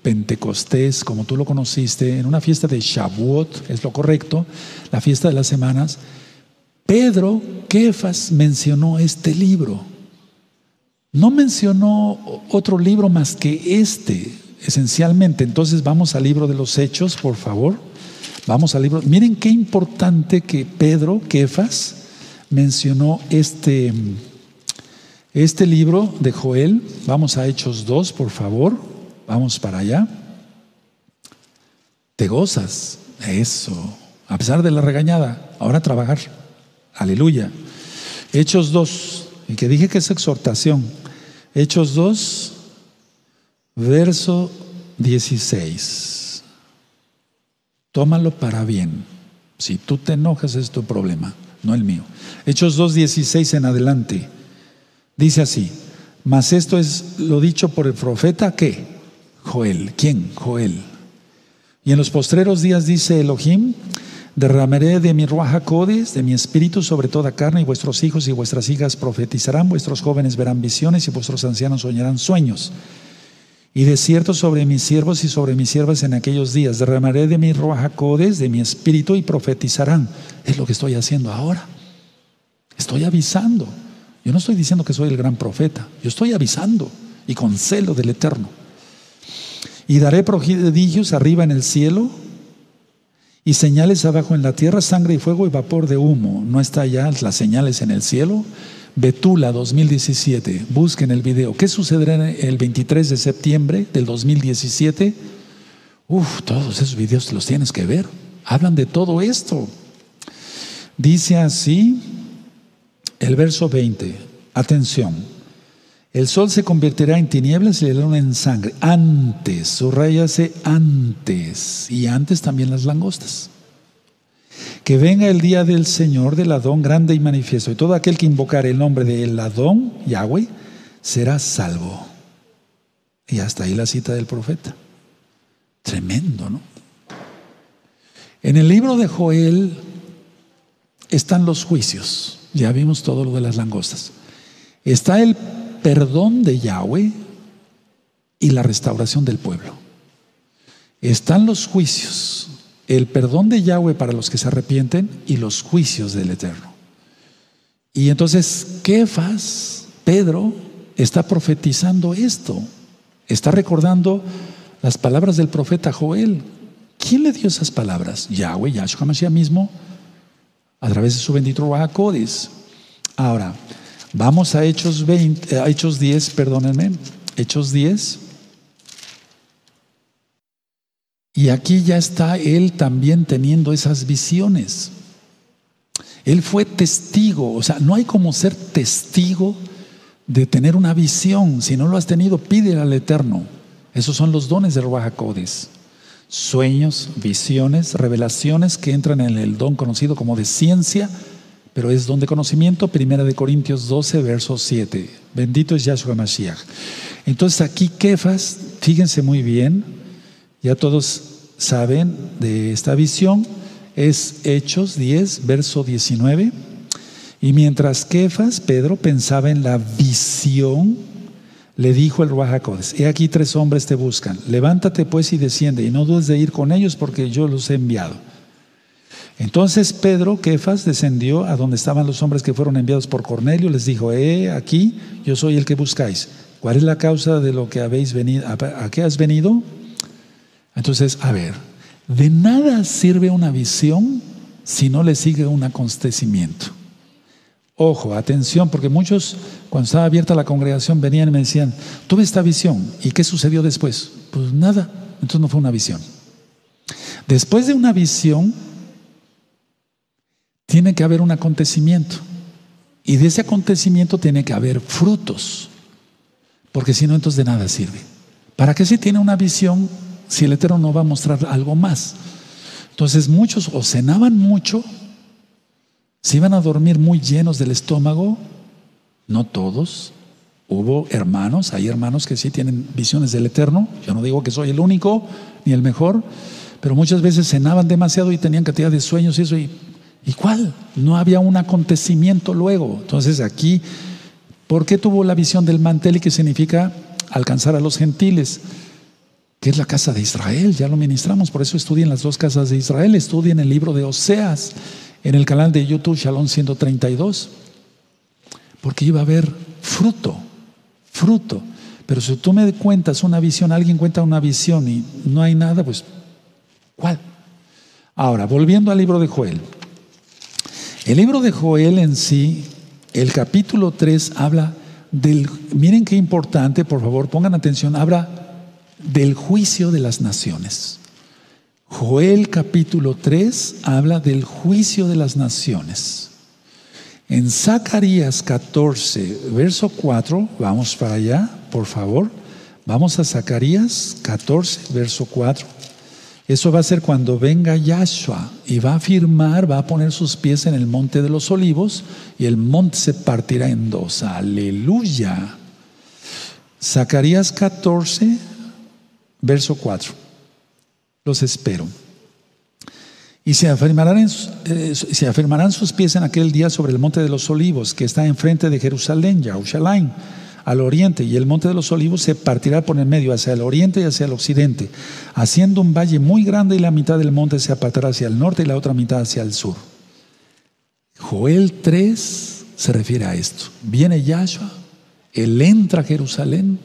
Pentecostés, como tú lo conociste, en una fiesta de Shavuot, es lo correcto, la fiesta de las semanas, Pedro Kefas mencionó este libro. No mencionó otro libro más que este, esencialmente. Entonces vamos al libro de los Hechos, por favor. Vamos al libro. Miren qué importante que Pedro, Kefas, mencionó este, este libro de Joel. Vamos a Hechos 2, por favor. Vamos para allá. Te gozas. Eso. A pesar de la regañada. Ahora trabajar. Aleluya. Hechos 2. Y que dije que es exhortación. Hechos 2, verso 16. Tómalo para bien. Si tú te enojas es tu problema, no el mío. Hechos 2, 16 en adelante. Dice así, mas esto es lo dicho por el profeta que Joel. ¿Quién? Joel. Y en los postreros días dice Elohim, Derramaré de mi ruaja codis, de mi espíritu sobre toda carne, y vuestros hijos y vuestras hijas profetizarán, vuestros jóvenes verán visiones y vuestros ancianos soñarán sueños. Y de cierto sobre mis siervos y sobre mis siervas en aquellos días, derramaré de mi ruaja codes, de mi espíritu, y profetizarán. Es lo que estoy haciendo ahora. Estoy avisando. Yo no estoy diciendo que soy el gran profeta, yo estoy avisando y con celo del Eterno. Y daré prodigios arriba en el cielo y señales abajo en la tierra, sangre y fuego y vapor de humo. ¿No está ya las señales en el cielo? Betula 2017, busquen el video. ¿Qué sucederá el 23 de septiembre del 2017? Uf, todos esos videos los tienes que ver. Hablan de todo esto. Dice así el verso 20. Atención. El sol se convertirá en tinieblas y la luna en sangre. Antes, subrayase antes. Y antes también las langostas. que venga el día del Señor del Adón grande y manifiesto, y todo aquel que invocar el nombre del Adón, Yahweh, será salvo. Y hasta ahí la cita del profeta. Tremendo, ¿no? En el libro de Joel están los juicios. Ya vimos todo lo de las langostas. Está el perdón de Yahweh y la restauración del pueblo. Están los juicios, el perdón de Yahweh para los que se arrepienten y los juicios del Eterno. Y entonces, Kefas, Pedro, está profetizando esto. Está recordando las palabras del profeta Joel. ¿Quién le dio esas palabras? Yahweh, Yahshua Mashiach mismo, a través de su bendito Ruach Ahora, vamos a Hechos, 20, a Hechos 10, perdónenme, Hechos 10. Y aquí ya está él también teniendo esas visiones. Él fue testigo, o sea, no hay como ser testigo de tener una visión. Si no lo has tenido, pídele al Eterno. Esos son los dones de Ruach Sueños, visiones, revelaciones que entran en el don conocido como de ciencia, pero es don de conocimiento. Primera de Corintios 12, verso 7. Bendito es Yahshua Mashiach. Entonces aquí Kefas, fíjense muy bien, ya todos saben de esta visión, es Hechos 10, verso 19. Y mientras Kefas, Pedro, pensaba en la visión, le dijo el Ruajacodes, he aquí tres hombres te buscan, levántate pues y desciende, y no dudes de ir con ellos porque yo los he enviado. Entonces Pedro, Kefas, descendió a donde estaban los hombres que fueron enviados por Cornelio, les dijo, he aquí, yo soy el que buscáis. ¿Cuál es la causa de lo que habéis venido? ¿A qué has venido? Entonces, a ver, de nada sirve una visión si no le sigue un acontecimiento. Ojo, atención, porque muchos, cuando estaba abierta la congregación, venían y me decían, tuve esta visión, ¿y qué sucedió después? Pues nada, entonces no fue una visión. Después de una visión, tiene que haber un acontecimiento. Y de ese acontecimiento tiene que haber frutos, porque si no, entonces de nada sirve. ¿Para qué si tiene una visión si el Eterno no va a mostrar algo más? Entonces muchos o cenaban mucho se iban a dormir muy llenos del estómago, no todos. Hubo hermanos, hay hermanos que sí tienen visiones del Eterno. Yo no digo que soy el único ni el mejor, pero muchas veces cenaban demasiado y tenían cantidad de sueños y eso. ¿Y, ¿y cuál? No había un acontecimiento luego. Entonces aquí, ¿por qué tuvo la visión del mantel y que significa alcanzar a los gentiles? que es la casa de Israel, ya lo ministramos, por eso estudien las dos casas de Israel, estudien el libro de Oseas, en el canal de YouTube Shalom 132, porque iba a haber fruto, fruto. Pero si tú me cuentas una visión, alguien cuenta una visión y no hay nada, pues, ¿cuál? Ahora, volviendo al libro de Joel. El libro de Joel en sí, el capítulo 3 habla del, miren qué importante, por favor, pongan atención, habla del juicio de las naciones. Joel capítulo 3 habla del juicio de las naciones. En Zacarías 14, verso 4, vamos para allá, por favor. Vamos a Zacarías 14, verso 4. Eso va a ser cuando venga Yahshua y va a firmar, va a poner sus pies en el monte de los olivos y el monte se partirá en dos. Aleluya. Zacarías 14, verso 4 los espero. Y se afirmarán, eh, se afirmarán sus pies en aquel día sobre el monte de los olivos, que está enfrente de Jerusalén, Yahushalaim, al oriente, y el monte de los olivos se partirá por el medio, hacia el oriente y hacia el occidente, haciendo un valle muy grande, y la mitad del monte se apartará hacia el norte y la otra mitad hacia el sur. Joel 3 se refiere a esto. Viene Yahshua, él entra a Jerusalén,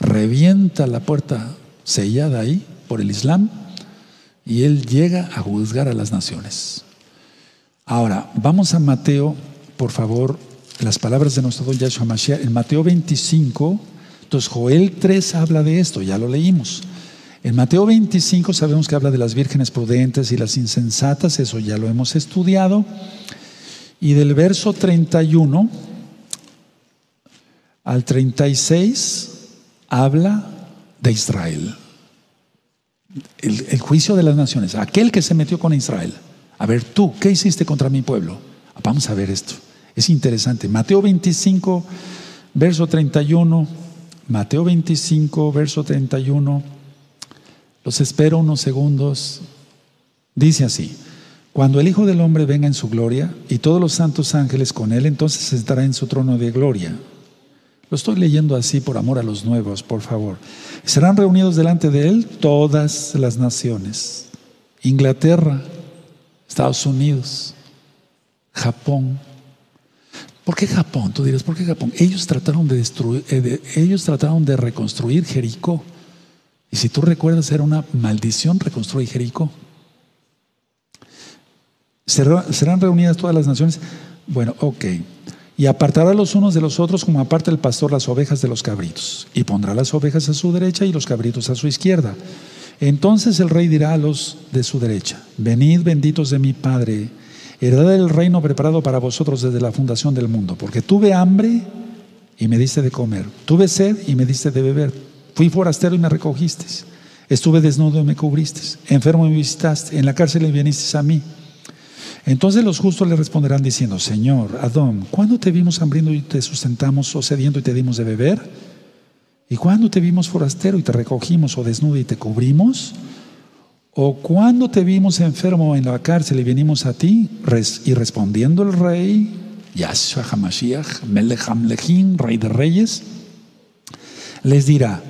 revienta la puerta sellada ahí por el Islam y él llega a juzgar a las naciones. Ahora, vamos a Mateo, por favor, las palabras de nuestro Yahshua Mashiach. En Mateo 25, entonces Joel 3 habla de esto, ya lo leímos. En Mateo 25 sabemos que habla de las vírgenes prudentes y las insensatas, eso ya lo hemos estudiado. Y del verso 31 al 36 habla de Israel el, juicio de las naciones, aquel que se metió con Israel. A ver, tú, ¿qué hiciste contra mi pueblo? Vamos a ver esto. Es interesante. Mateo 25, verso 31. Mateo 25, verso 31. Los espero unos segundos. Dice así. Cuando el Hijo del Hombre venga en su gloria y todos los santos ángeles con él, entonces estará en su trono de gloria. Lo estoy leyendo así por amor a los nuevos, por favor. Serán reunidos delante de él todas las naciones. Inglaterra, Estados Unidos, Japón. ¿Por qué Japón? Tú dirás, ¿por qué Japón? Ellos trataron de destruir, eh, ellos trataron de reconstruir Jericó. Y si tú recuerdas, era una maldición reconstruir Jericó. ¿Serán reunidas todas las naciones? Bueno, ok. Y apartará los unos de los otros como aparta el pastor las ovejas de los cabritos. Y pondrá las ovejas a su derecha y los cabritos a su izquierda. Entonces el rey dirá a los de su derecha, venid benditos de mi Padre, heredad el reino preparado para vosotros desde la fundación del mundo, porque tuve hambre y me diste de comer, tuve sed y me diste de beber, fui forastero y me recogiste, estuve desnudo y me cubriste, enfermo y me visitaste, en la cárcel y viniste a mí. Entonces los justos le responderán diciendo, Señor, Adón, ¿cuándo te vimos hambriento y te sustentamos o sediento y te dimos de beber? ¿Y cuándo te vimos forastero y te recogimos o desnudo y te cubrimos? ¿O cuándo te vimos enfermo en la cárcel y venimos a ti? Y respondiendo el rey, Yahshua HaMashiach, Melech rey de reyes, les dirá,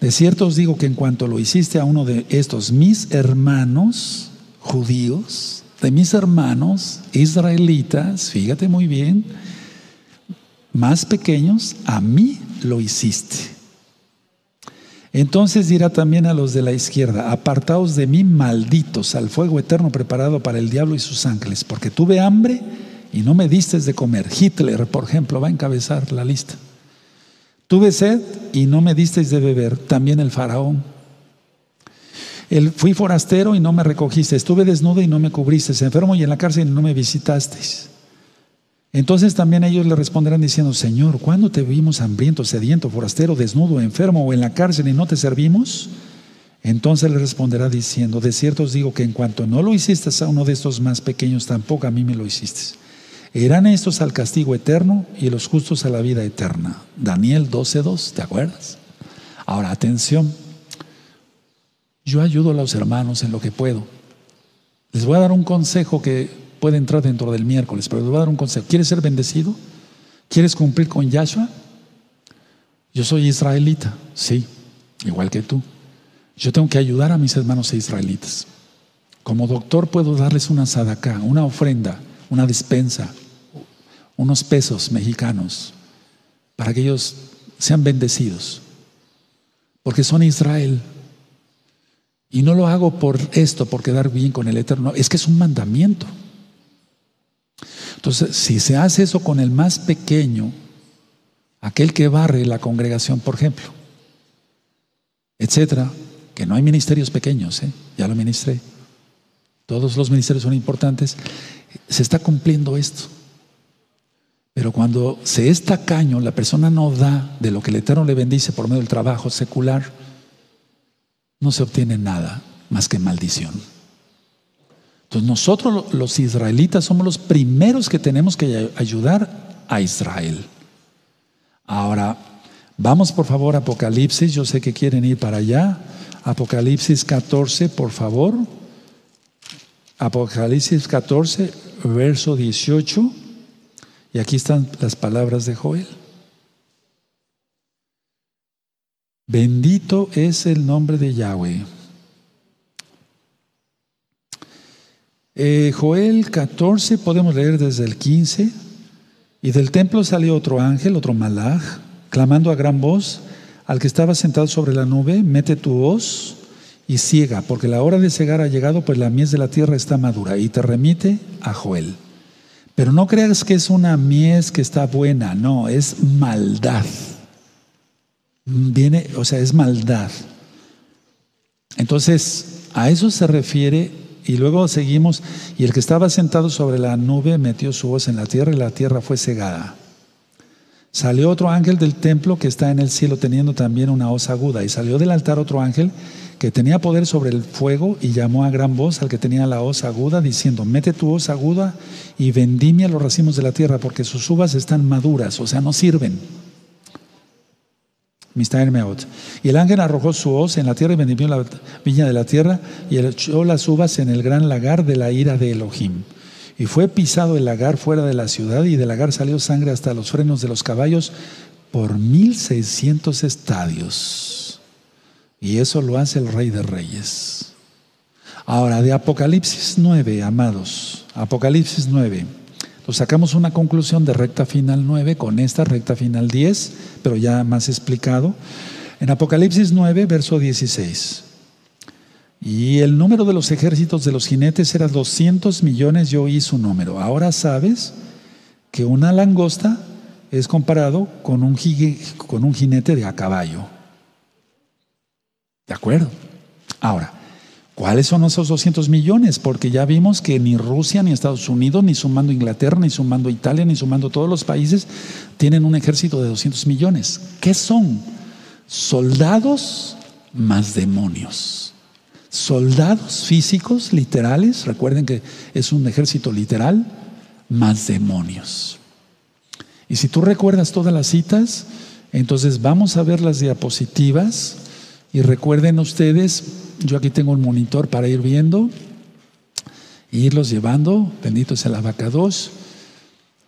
de cierto os digo que en cuanto lo hiciste a uno de estos mis hermanos judíos, de mis hermanos israelitas, fíjate muy bien, más pequeños, a mí lo hiciste. Entonces dirá también a los de la izquierda, apartaos de mí malditos al fuego eterno preparado para el diablo y sus ángeles, porque tuve hambre y no me diste de comer. Hitler, por ejemplo, va a encabezar la lista. Tuve sed y no me disteis de beber, también el faraón fui forastero y no me recogiste, estuve desnudo y no me cubriste, enfermo y en la cárcel y no me visitasteis. Entonces también ellos le responderán diciendo, Señor, ¿cuándo te vimos hambriento, sediento, forastero, desnudo, enfermo o en la cárcel y no te servimos? Entonces le responderá diciendo, de cierto os digo que en cuanto no lo hiciste a uno de estos más pequeños, tampoco a mí me lo hiciste. Irán estos al castigo eterno y los justos a la vida eterna. Daniel 12.2, ¿te acuerdas? Ahora, atención. Yo ayudo a los hermanos en lo que puedo. Les voy a dar un consejo que puede entrar dentro del miércoles, pero les voy a dar un consejo. ¿Quieres ser bendecido? ¿Quieres cumplir con Yahshua? Yo soy israelita, sí, igual que tú. Yo tengo que ayudar a mis hermanos israelitas. Como doctor puedo darles una sadaká, una ofrenda, una despensa, unos pesos mexicanos, para que ellos sean bendecidos. Porque son Israel, y no lo hago por esto, por quedar bien con el Eterno. Es que es un mandamiento. Entonces, si se hace eso con el más pequeño, aquel que barre la congregación, por ejemplo, etcétera, que no hay ministerios pequeños, ¿eh? ya lo ministré. Todos los ministerios son importantes. Se está cumpliendo esto. Pero cuando se es tacaño, la persona no da de lo que el Eterno le bendice por medio del trabajo secular no se obtiene nada más que maldición. Entonces nosotros los israelitas somos los primeros que tenemos que ayudar a Israel. Ahora, vamos por favor a Apocalipsis, yo sé que quieren ir para allá. Apocalipsis 14, por favor. Apocalipsis 14, verso 18. Y aquí están las palabras de Joel. Bendito es el nombre de Yahweh. Eh, Joel 14, podemos leer desde el 15. Y del templo salió otro ángel, otro malaj, clamando a gran voz al que estaba sentado sobre la nube, mete tu voz y ciega, porque la hora de cegar ha llegado, pues la mies de la tierra está madura. Y te remite a Joel. Pero no creas que es una mies que está buena, no, es maldad viene, o sea, es maldad. Entonces, a eso se refiere y luego seguimos, y el que estaba sentado sobre la nube metió su voz en la tierra y la tierra fue cegada. Salió otro ángel del templo que está en el cielo teniendo también una hoz aguda. Y salió del altar otro ángel que tenía poder sobre el fuego y llamó a gran voz al que tenía la hoz aguda diciendo, mete tu hoz aguda y vendimia los racimos de la tierra porque sus uvas están maduras, o sea, no sirven. Y el ángel arrojó su hoz en la tierra y vendimió la viña de la tierra y echó las uvas en el gran lagar de la ira de Elohim. Y fue pisado el lagar fuera de la ciudad y del lagar salió sangre hasta los frenos de los caballos por mil seiscientos estadios. Y eso lo hace el Rey de Reyes. Ahora, de Apocalipsis 9, amados, Apocalipsis 9. Entonces sacamos una conclusión de recta final 9 con esta recta final 10, pero ya más explicado. En Apocalipsis 9, verso 16. Y el número de los ejércitos de los jinetes era 200 millones, yo oí su número. Ahora sabes que una langosta es comparado con un, con un jinete de a caballo. ¿De acuerdo? Ahora, ¿cuáles son esos 200 millones? Porque ya vimos que ni Rusia, ni Estados Unidos, ni sumando Inglaterra, ni sumando Italia, ni sumando todos los países, tienen un ejército de 200 millones. ¿Qué son? Soldados más demonios. Soldados físicos, literales, recuerden que es un ejército literal, más demonios. Y si tú recuerdas todas las citas, entonces vamos a ver las diapositivas y recuerden ustedes, yo aquí tengo un monitor para ir viendo, e irlos llevando, bendito sea la vaca 2,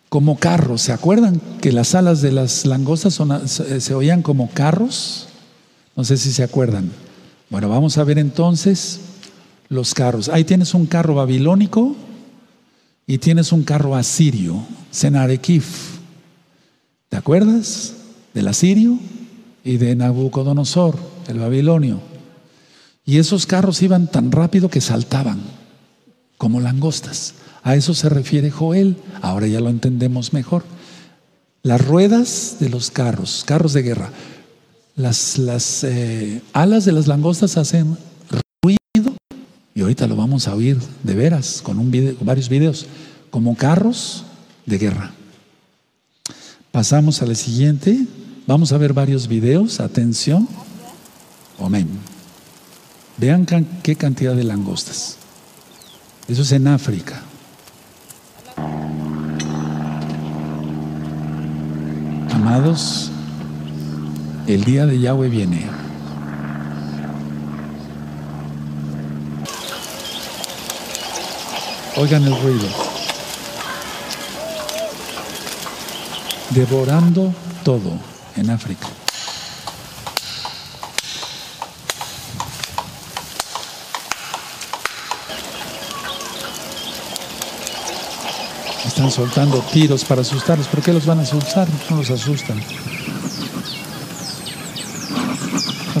como carros. ¿Se acuerdan que las alas de las langostas se, oían como carros? No sé si se acuerdan. Bueno, vamos a ver entonces los carros. Ahí tienes un carro babilónico y tienes un carro asirio, Senarekif. ¿Te acuerdas del asirio y de Nabucodonosor? El babilonio. Y esos carros iban tan rápido que saltaban, como langostas. A eso se refiere Joel. Ahora ya lo entendemos mejor. Las ruedas de los carros, carros de guerra, las, eh, alas de las langostas hacen ruido, y ahorita lo vamos a oír de veras con un video, varios videos, como carros de guerra. Pasamos a la siguiente. Vamos a ver varios videos. Atención. Amén. Vean qué cantidad de langostas. Eso es en África. Amados, el día de Yahweh viene. Oigan el ruido. Devorando todo en África. Están soltando tiros para asustarlos. ¿Por qué los van a asustar? No los asustan.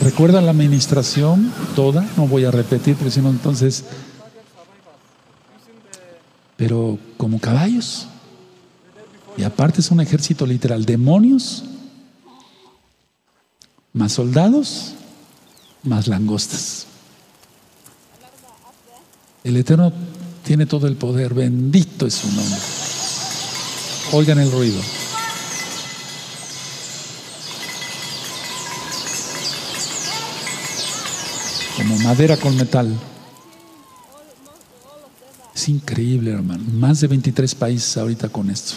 ¿Recuerdan la administración toda? No voy a repetir porque si no entonces... Pero como caballos. Y aparte es un ejército literal. Demonios, más soldados, más langostas. El Eterno tiene todo el poder. Bendito es su nombre. Oigan el ruido. Como madera con metal. Es increíble, hermano. Más de 23 países ahorita con esto.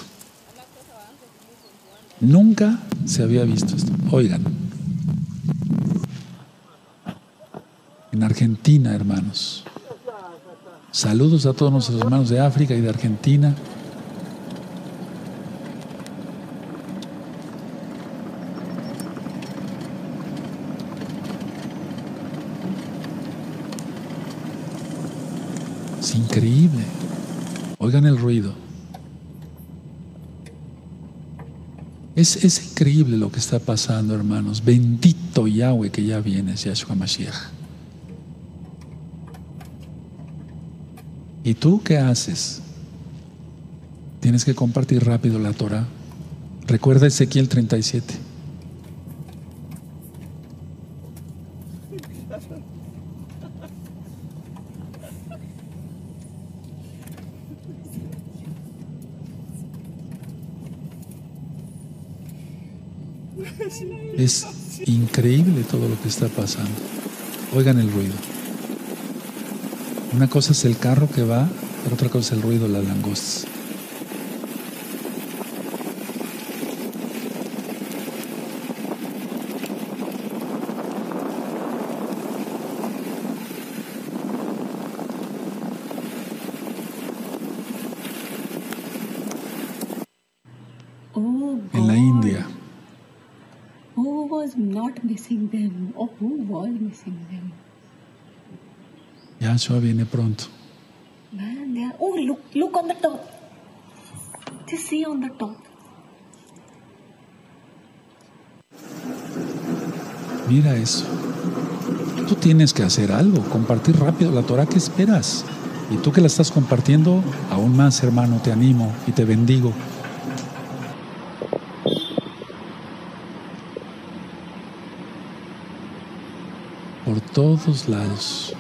Nunca se había visto esto. Oigan. En Argentina, hermanos. Saludos a todos nuestros hermanos de África y de Argentina. Es increíble. Oigan el ruido. Es, es, increíble lo que está pasando, hermanos. Bendito Yahweh que ya viene, Yahshua Mashiach. ¿Y tú qué haces? Tienes que compartir rápido la Torah. Recuerda Ezequiel 37. Es increíble todo lo que está pasando. Oigan el ruido. Una cosa es el carro que va, pero otra cosa es el ruido de las langostas. Yahshua viene pronto. Man, they are. Oh, look, look on the top. Just see on the top. Mira eso. Tú tienes que hacer algo, compartir rápido la Torah que esperas. Y tú que la estás compartiendo, aún más hermano, te animo y te bendigo. Por todos lados.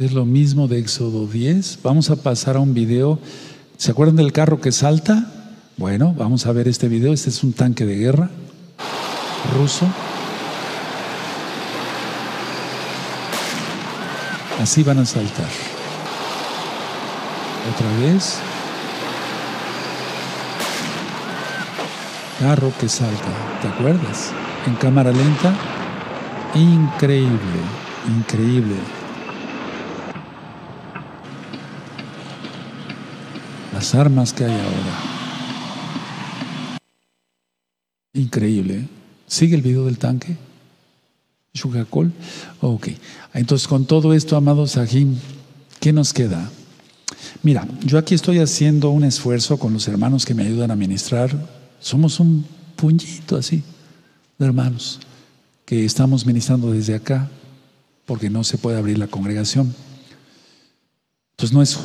Es lo mismo de Éxodo 10. Vamos a pasar a un video. ¿Se acuerdan del carro que salta? Bueno, vamos a ver este video. Este es un tanque de guerra ruso. Así van a saltar. Otra vez. Carro que salta. ¿Te acuerdas? En cámara lenta. Increíble, increíble. Las armas que hay ahora. Increíble. ¿eh? ¿Sigue el video del tanque? Shugakol. Ok. Entonces, con todo esto, amados Sahim, ¿qué nos queda? Mira, yo aquí estoy haciendo un esfuerzo con los hermanos que me ayudan a ministrar. Somos un puñito así de hermanos que estamos ministrando desde acá porque no se puede abrir la congregación. Entonces no es,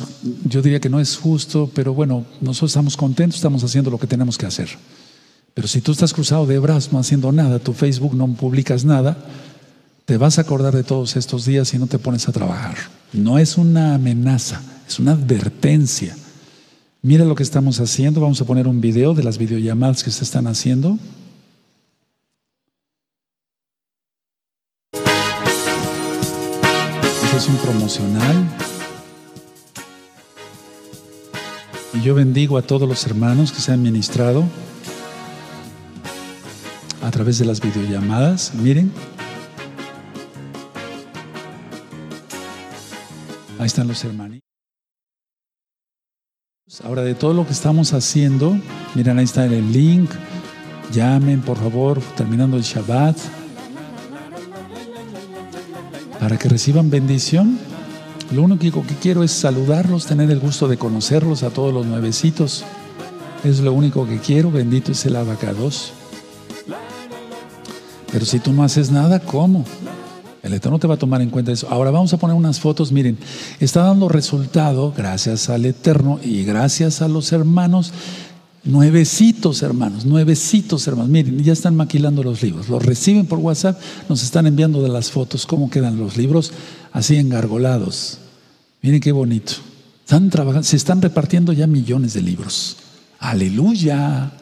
yo diría que no es justo, pero bueno, nosotros estamos contentos, estamos haciendo lo que tenemos que hacer. Pero si tú estás cruzado de brazos no haciendo nada, tu Facebook no publicas nada, te vas a acordar de todos estos días y no te pones a trabajar. No es una amenaza, es una advertencia. Mira lo que estamos haciendo. Vamos a poner un video de las videollamadas que se están haciendo. Este es un promocional. Y yo bendigo a todos los hermanos que se han ministrado a través de las videollamadas. Miren. Ahí están los hermanos. Ahora de todo lo que estamos haciendo, miren ahí está el link. Llamen, por favor, terminando el Shabbat, para que reciban bendición. Lo único que quiero es saludarlos, tener el gusto de conocerlos a todos los nuevecitos. Es lo único que quiero. Bendito es el abacados. Pero si tú no haces nada, ¿cómo? El Eterno te va a tomar en cuenta eso. Ahora vamos a poner unas fotos. Miren, está dando resultado gracias al Eterno y gracias a los hermanos. Nuevecitos hermanos, nuevecitos hermanos. Miren, ya están maquilando los libros. Los reciben por WhatsApp, nos están enviando de las fotos cómo quedan los libros así engargolados. Miren qué bonito. Están trabajando, se están repartiendo ya millones de libros. Aleluya.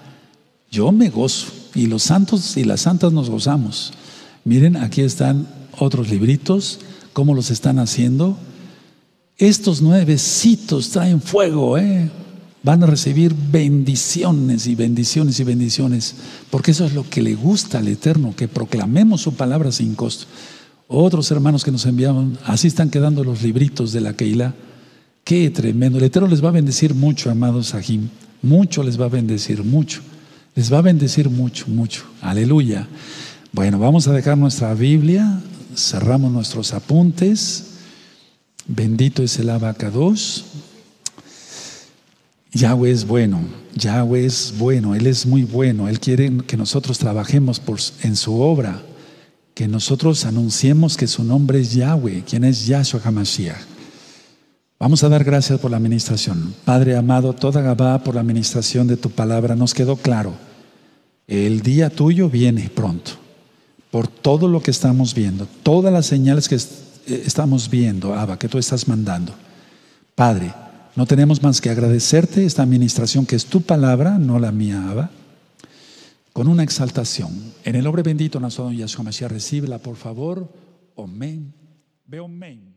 Yo me gozo y los santos y las santas nos gozamos. Miren, aquí están otros libritos, cómo los están haciendo. Estos nuevecitos traen fuego, ¿eh? Van a recibir bendiciones y bendiciones y bendiciones, porque eso es lo que le gusta al Eterno, que proclamemos su palabra sin costo. Otros hermanos que nos enviaban, así están quedando los libritos de la Keilah. Qué tremendo. El Eterno les va a bendecir mucho, amados Sahim. Mucho les va a bendecir, mucho. Les va a bendecir mucho, mucho. Aleluya. Bueno, vamos a dejar nuestra Biblia, cerramos nuestros apuntes. Bendito es el abacados. Yahweh es bueno, Yahweh es bueno, Él es muy bueno, Él quiere que nosotros trabajemos en su obra, que nosotros anunciemos que su nombre es Yahweh, quien es Yahshua HaMashiach. Vamos a dar gracias por la administración. Padre amado, toda Gabá por la administración de tu palabra nos quedó claro. El día tuyo viene pronto. Por todo lo que estamos viendo, todas las señales que eh, estamos viendo, Abba, que tú estás mandando. Padre, no tenemos más que agradecerte esta administración que es tu palabra, no la mía, Abba, con una exaltación. En el nombre bendito, nuestro don Yahshua Mashiach, recíbela, por favor. Amén. Ve amén.